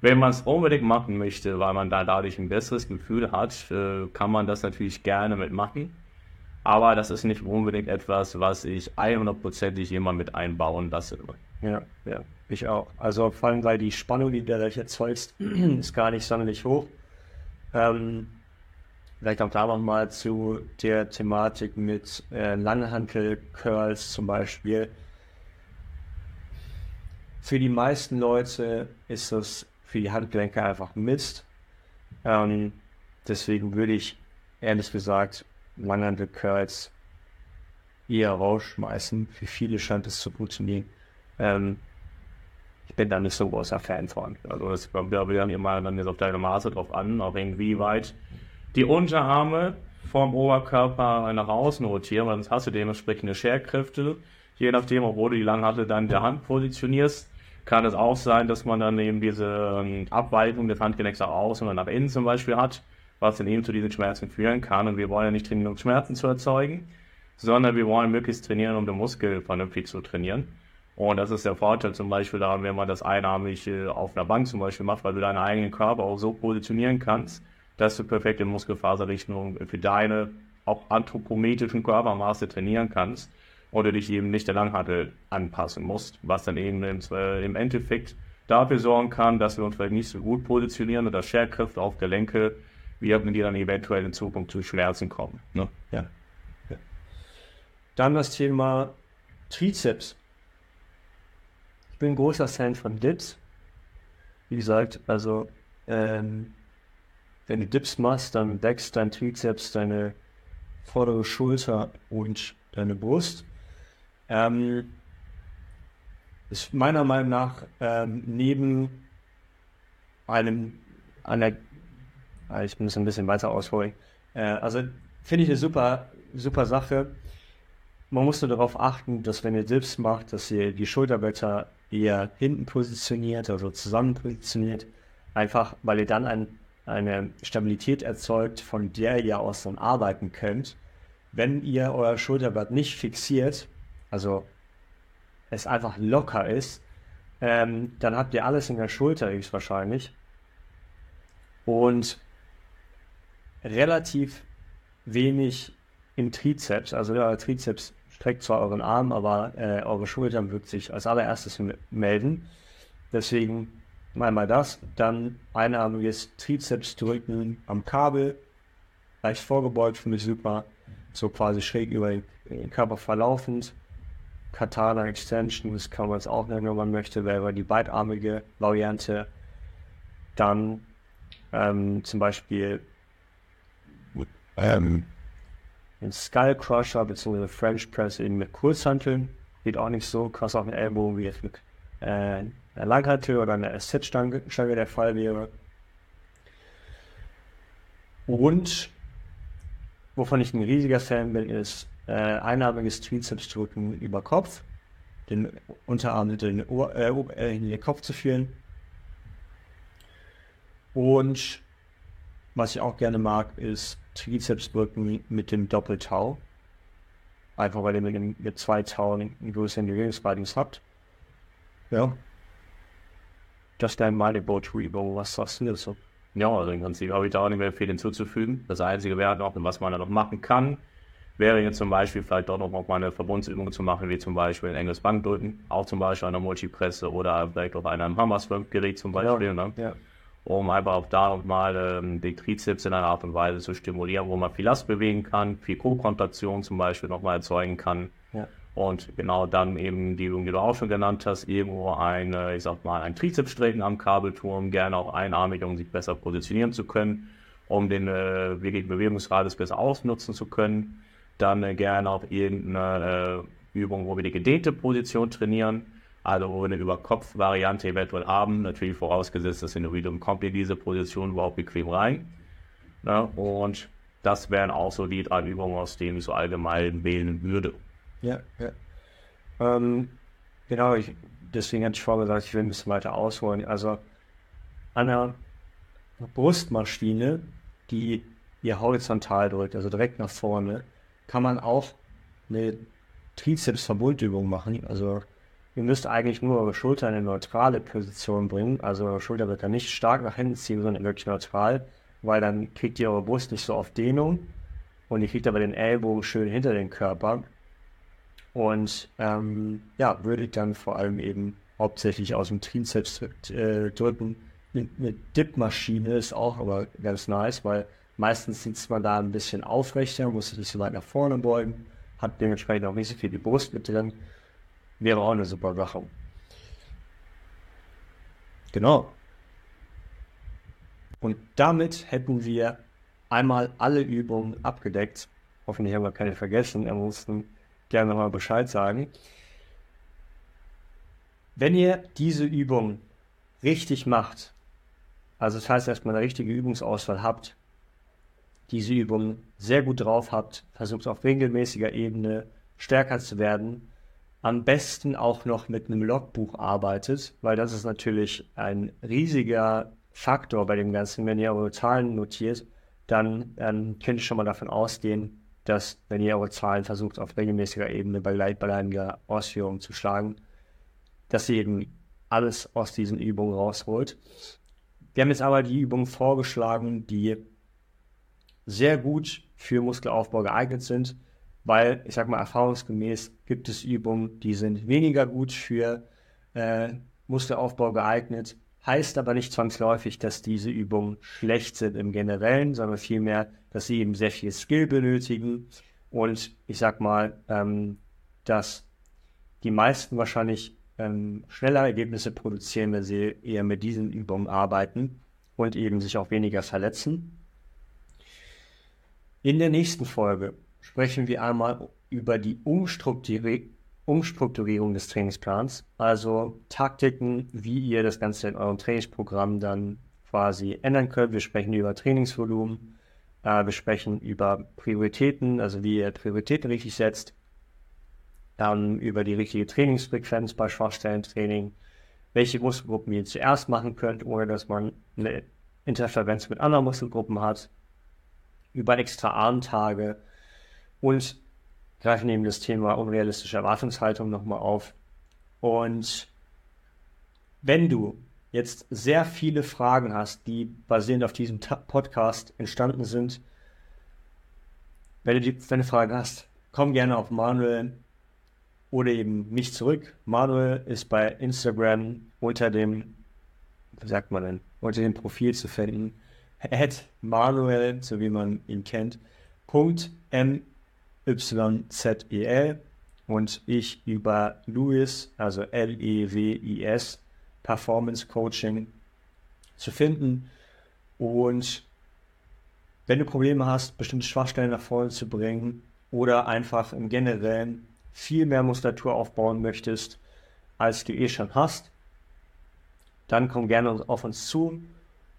Wenn man es unbedingt machen möchte, weil man da dadurch ein besseres Gefühl hat, äh, kann man das natürlich gerne mitmachen. Aber das ist nicht unbedingt etwas, was ich 100%ig immer mit einbauen lasse. Ja, ja, ich auch. Also vor allem, weil die Spannung, die du dadurch erzeugst, ist gar nicht sonderlich hoch. Ähm, Vielleicht auch da nochmal zu der Thematik mit äh, Langhantel-Curls zum Beispiel. Für die meisten Leute ist das für die Handgelenke einfach Mist. Ähm, deswegen würde ich ehrlich gesagt Langhantel-Curls eher rausschmeißen. Für viele scheint es zu funktionieren. Ähm, ich bin da nicht so großer Fan von. Also kommt ja wieder immer dann jetzt auf deine Maße drauf an, auch irgendwie weit die Unterarme vom Oberkörper nach außen rotieren, weil sonst hast du dementsprechende Scherkräfte. Je nachdem, obwohl du die Langhantel dann in der Hand positionierst, kann es auch sein, dass man dann eben diese ähm, Abweichung des Handgelenks nach außen oder nach innen zum Beispiel hat, was dann eben zu diesen Schmerzen führen kann. Und wir wollen ja nicht trainieren, um Schmerzen zu erzeugen, sondern wir wollen möglichst trainieren, um den Muskel vernünftig zu trainieren. Und das ist der Vorteil zum Beispiel daran, wenn man das einarmig äh, auf einer Bank zum Beispiel macht, weil du deinen eigenen Körper auch so positionieren kannst, dass du perfekt in Muskelfaserrichtung für deine auch anthropometrischen Körpermaße trainieren kannst oder dich eben nicht der Langhantel anpassen musst, was dann eben im, äh, Endeffekt dafür sorgen kann, dass wir uns vielleicht nicht so gut positionieren oder Scherkräfte auf Gelenke wirken, die dann eventuell in Zukunft zu Schmerzen kommen. Ne? Ja. Dann das Thema Trizeps. Ich bin großer Fan von Dips. Wie gesagt, also ähm, wenn du Dips machst, dann deckst dein Trizeps deine vordere Schulter und deine Brust. Ähm, ist meiner Meinung nach ähm, neben einem, einer ich muss ein bisschen weiter ausholen. Äh, also finde ich eine super, super Sache. Man muss nur darauf achten, dass wenn ihr Dips macht, dass ihr die Schulterblätter eher hinten positioniert, also zusammen positioniert. Einfach, weil ihr dann ein, eine Stabilität erzeugt, von der ihr aus dann arbeiten könnt. Wenn ihr euer Schulterblatt nicht fixiert, also es einfach locker ist, ähm, dann habt ihr alles in der Schulter höchstwahrscheinlich. Und relativ wenig im Trizeps. Also euer Trizeps streckt zwar euren Arm, aber äh, eure Schultern wird sich als allererstes melden. Deswegen einmal das, dann einarmiges Trizeps drücken am Kabel, leicht vorgebeugt, finde ich super, so quasi schräg über den Körper verlaufend. Katana Extension, das kann man es auch nennen, wenn man möchte, wäre die beidarmige Variante. Dann ähm, zum Beispiel ähm, Skull Crusher bzw. French Press eben mit Kurzhanteln. Geht auch nicht so krass auf den Ellbogen, wie jetzt mit äh, einer Langhantel oder einer Asset-Stange der Fall wäre. Und wovon ich ein riesiger Fan bin, ist äh, einarmiges Trizeps-Drücken über Kopf, den Unterarm hinter den, Ohr, äh, äh, in den Kopf zu führen. Und was ich auch gerne mag, ist Trizepsdrücken mit dem Doppeltau. Einfach weil ihr mit, mit zwei Tauen einen größeren Bewegungsradius habt. Ja. Das ist meine Boat-Übung. Was sagst du dazu? Ja, also im Prinzip habe ich da auch nicht mehr viel hinzuzufügen. Das Einzige wäre noch, was man da noch machen kann, wäre jetzt zum Beispiel vielleicht doch noch mal eine Verbundsübung zu machen, wie zum Beispiel ein enges Bankdrücken, auch zum Beispiel einer Multipresse oder vielleicht auch einem Hammerswimp-Gerät zum Beispiel. Ja, ne? ja um einfach auch da nochmal ähm, die Trizeps in einer Art und Weise zu stimulieren, wo man viel Last bewegen kann, viel Co-Kontraktion zum Beispiel nochmal erzeugen kann. Ja. Und genau dann eben die Übung, die du auch schon genannt hast, irgendwo eine, ich sag mal, ein Trizepsstrecken am Kabelturm, gerne auch einarmig, um sich besser positionieren zu können, um den äh, wirklich Bewegungsradius besser ausnutzen zu können. Dann äh, gerne auch irgendeine äh, Übung, wo wir die gedehnte Position trainieren also eine Überkopf-Variante eventuell haben, natürlich vorausgesetzt, das Individuum kommt in diese Position überhaupt bequem rein. Ne? Und das wären auch so die drei Übungen, aus denen ich so allgemein wählen würde. Ja, ja. Ähm, genau, ich, deswegen hatte ich vorgesagt, ich will ein bisschen weiter ausholen. Also an einer Brustmaschine, die ihr horizontal drückt, also direkt nach vorne, kann man auch eine Trizeps-Verbundübung machen. Also Ihr müsst eigentlich nur eure Schulter in eine neutrale Position bringen. Also eure Schulter wird dann nicht stark nach hinten ziehen, sondern wirklich neutral, weil dann kriegt ihr eure Brust nicht so auf Dehnung und ihr kriegt aber den Ellbogen schön hinter den Körper. Und ähm, ja, würde ich dann vor allem eben hauptsächlich aus dem Trizeps äh, drücken. Eine Dip-Maschine ist auch aber ganz nice, weil meistens sitzt man da ein bisschen aufrechter, muss sich nicht so weit nach vorne beugen, hat dementsprechend auch nicht so viel die Brust mit drin wäre auch eine super Sache. Genau. Und damit hätten wir einmal alle Übungen abgedeckt. Hoffentlich haben wir keine vergessen. Er mussten gerne nochmal Bescheid sagen. Wenn ihr diese Übung richtig macht, also das heißt erstmal eine richtige Übungsauswahl habt, diese Übung sehr gut drauf habt, versucht auf regelmäßiger Ebene stärker zu werden, am besten auch noch mit einem Logbuch arbeitet, weil das ist natürlich ein riesiger Faktor bei dem Ganzen. Wenn ihr eure Zahlen notiert, dann ähm, könnt ihr schon mal davon ausgehen, dass, wenn ihr eure Zahlen versucht, auf regelmäßiger Ebene bei gleichbleibender Ausführung zu schlagen, dass ihr eben alles aus diesen Übungen rausholt. Wir haben jetzt aber die Übungen vorgeschlagen, die sehr gut für Muskelaufbau geeignet sind weil ich sage mal erfahrungsgemäß gibt es Übungen, die sind weniger gut für äh, Muskelaufbau geeignet. Heißt aber nicht zwangsläufig, dass diese Übungen schlecht sind im Generellen, sondern vielmehr, dass sie eben sehr viel Skill benötigen. Und ich sag mal, ähm, dass die meisten wahrscheinlich ähm, schneller Ergebnisse produzieren, wenn sie eher mit diesen Übungen arbeiten und eben sich auch weniger verletzen. In der nächsten Folge sprechen wir einmal über die Umstrukturi Umstrukturierung des Trainingsplans, also Taktiken, wie ihr das Ganze in eurem Trainingsprogramm dann quasi ändern könnt. Wir sprechen über Trainingsvolumen, äh, wir sprechen über Prioritäten, also wie ihr Prioritäten richtig setzt, dann über die richtige Trainingsfrequenz bei Schwachstellentraining, welche Muskelgruppen ihr zuerst machen könnt, ohne dass man eine Interferenz mit anderen Muskelgruppen hat, über extra Armtage und greifen eben das Thema unrealistische Erwartungshaltung nochmal auf. Und wenn du jetzt sehr viele Fragen hast, die basierend auf diesem Podcast entstanden sind, wenn du, die, wenn du Fragen hast, komm gerne auf Manuel oder eben mich zurück. Manuel ist bei Instagram unter dem, wie sagt man denn, unter dem Profil zu finden. At Manuel, so wie man ihn kennt, Punkt M-Y-Z-E-L und ich über Louis, also L-E-W-I-S, Performance Coaching zu finden. Und wenn du Probleme hast, bestimmte Schwachstellen nach vorne zu bringen oder einfach im Generellen viel mehr Muskulatur aufbauen möchtest, als du eh schon hast, dann komm gerne auf uns zu.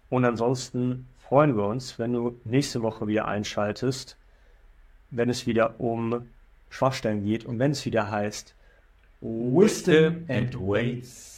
Und ansonsten freuen wir uns, wenn du nächste Woche wieder einschaltest, wenn es wieder um Schwachstellen geht und wenn es wieder heißt Wisdom and Weights.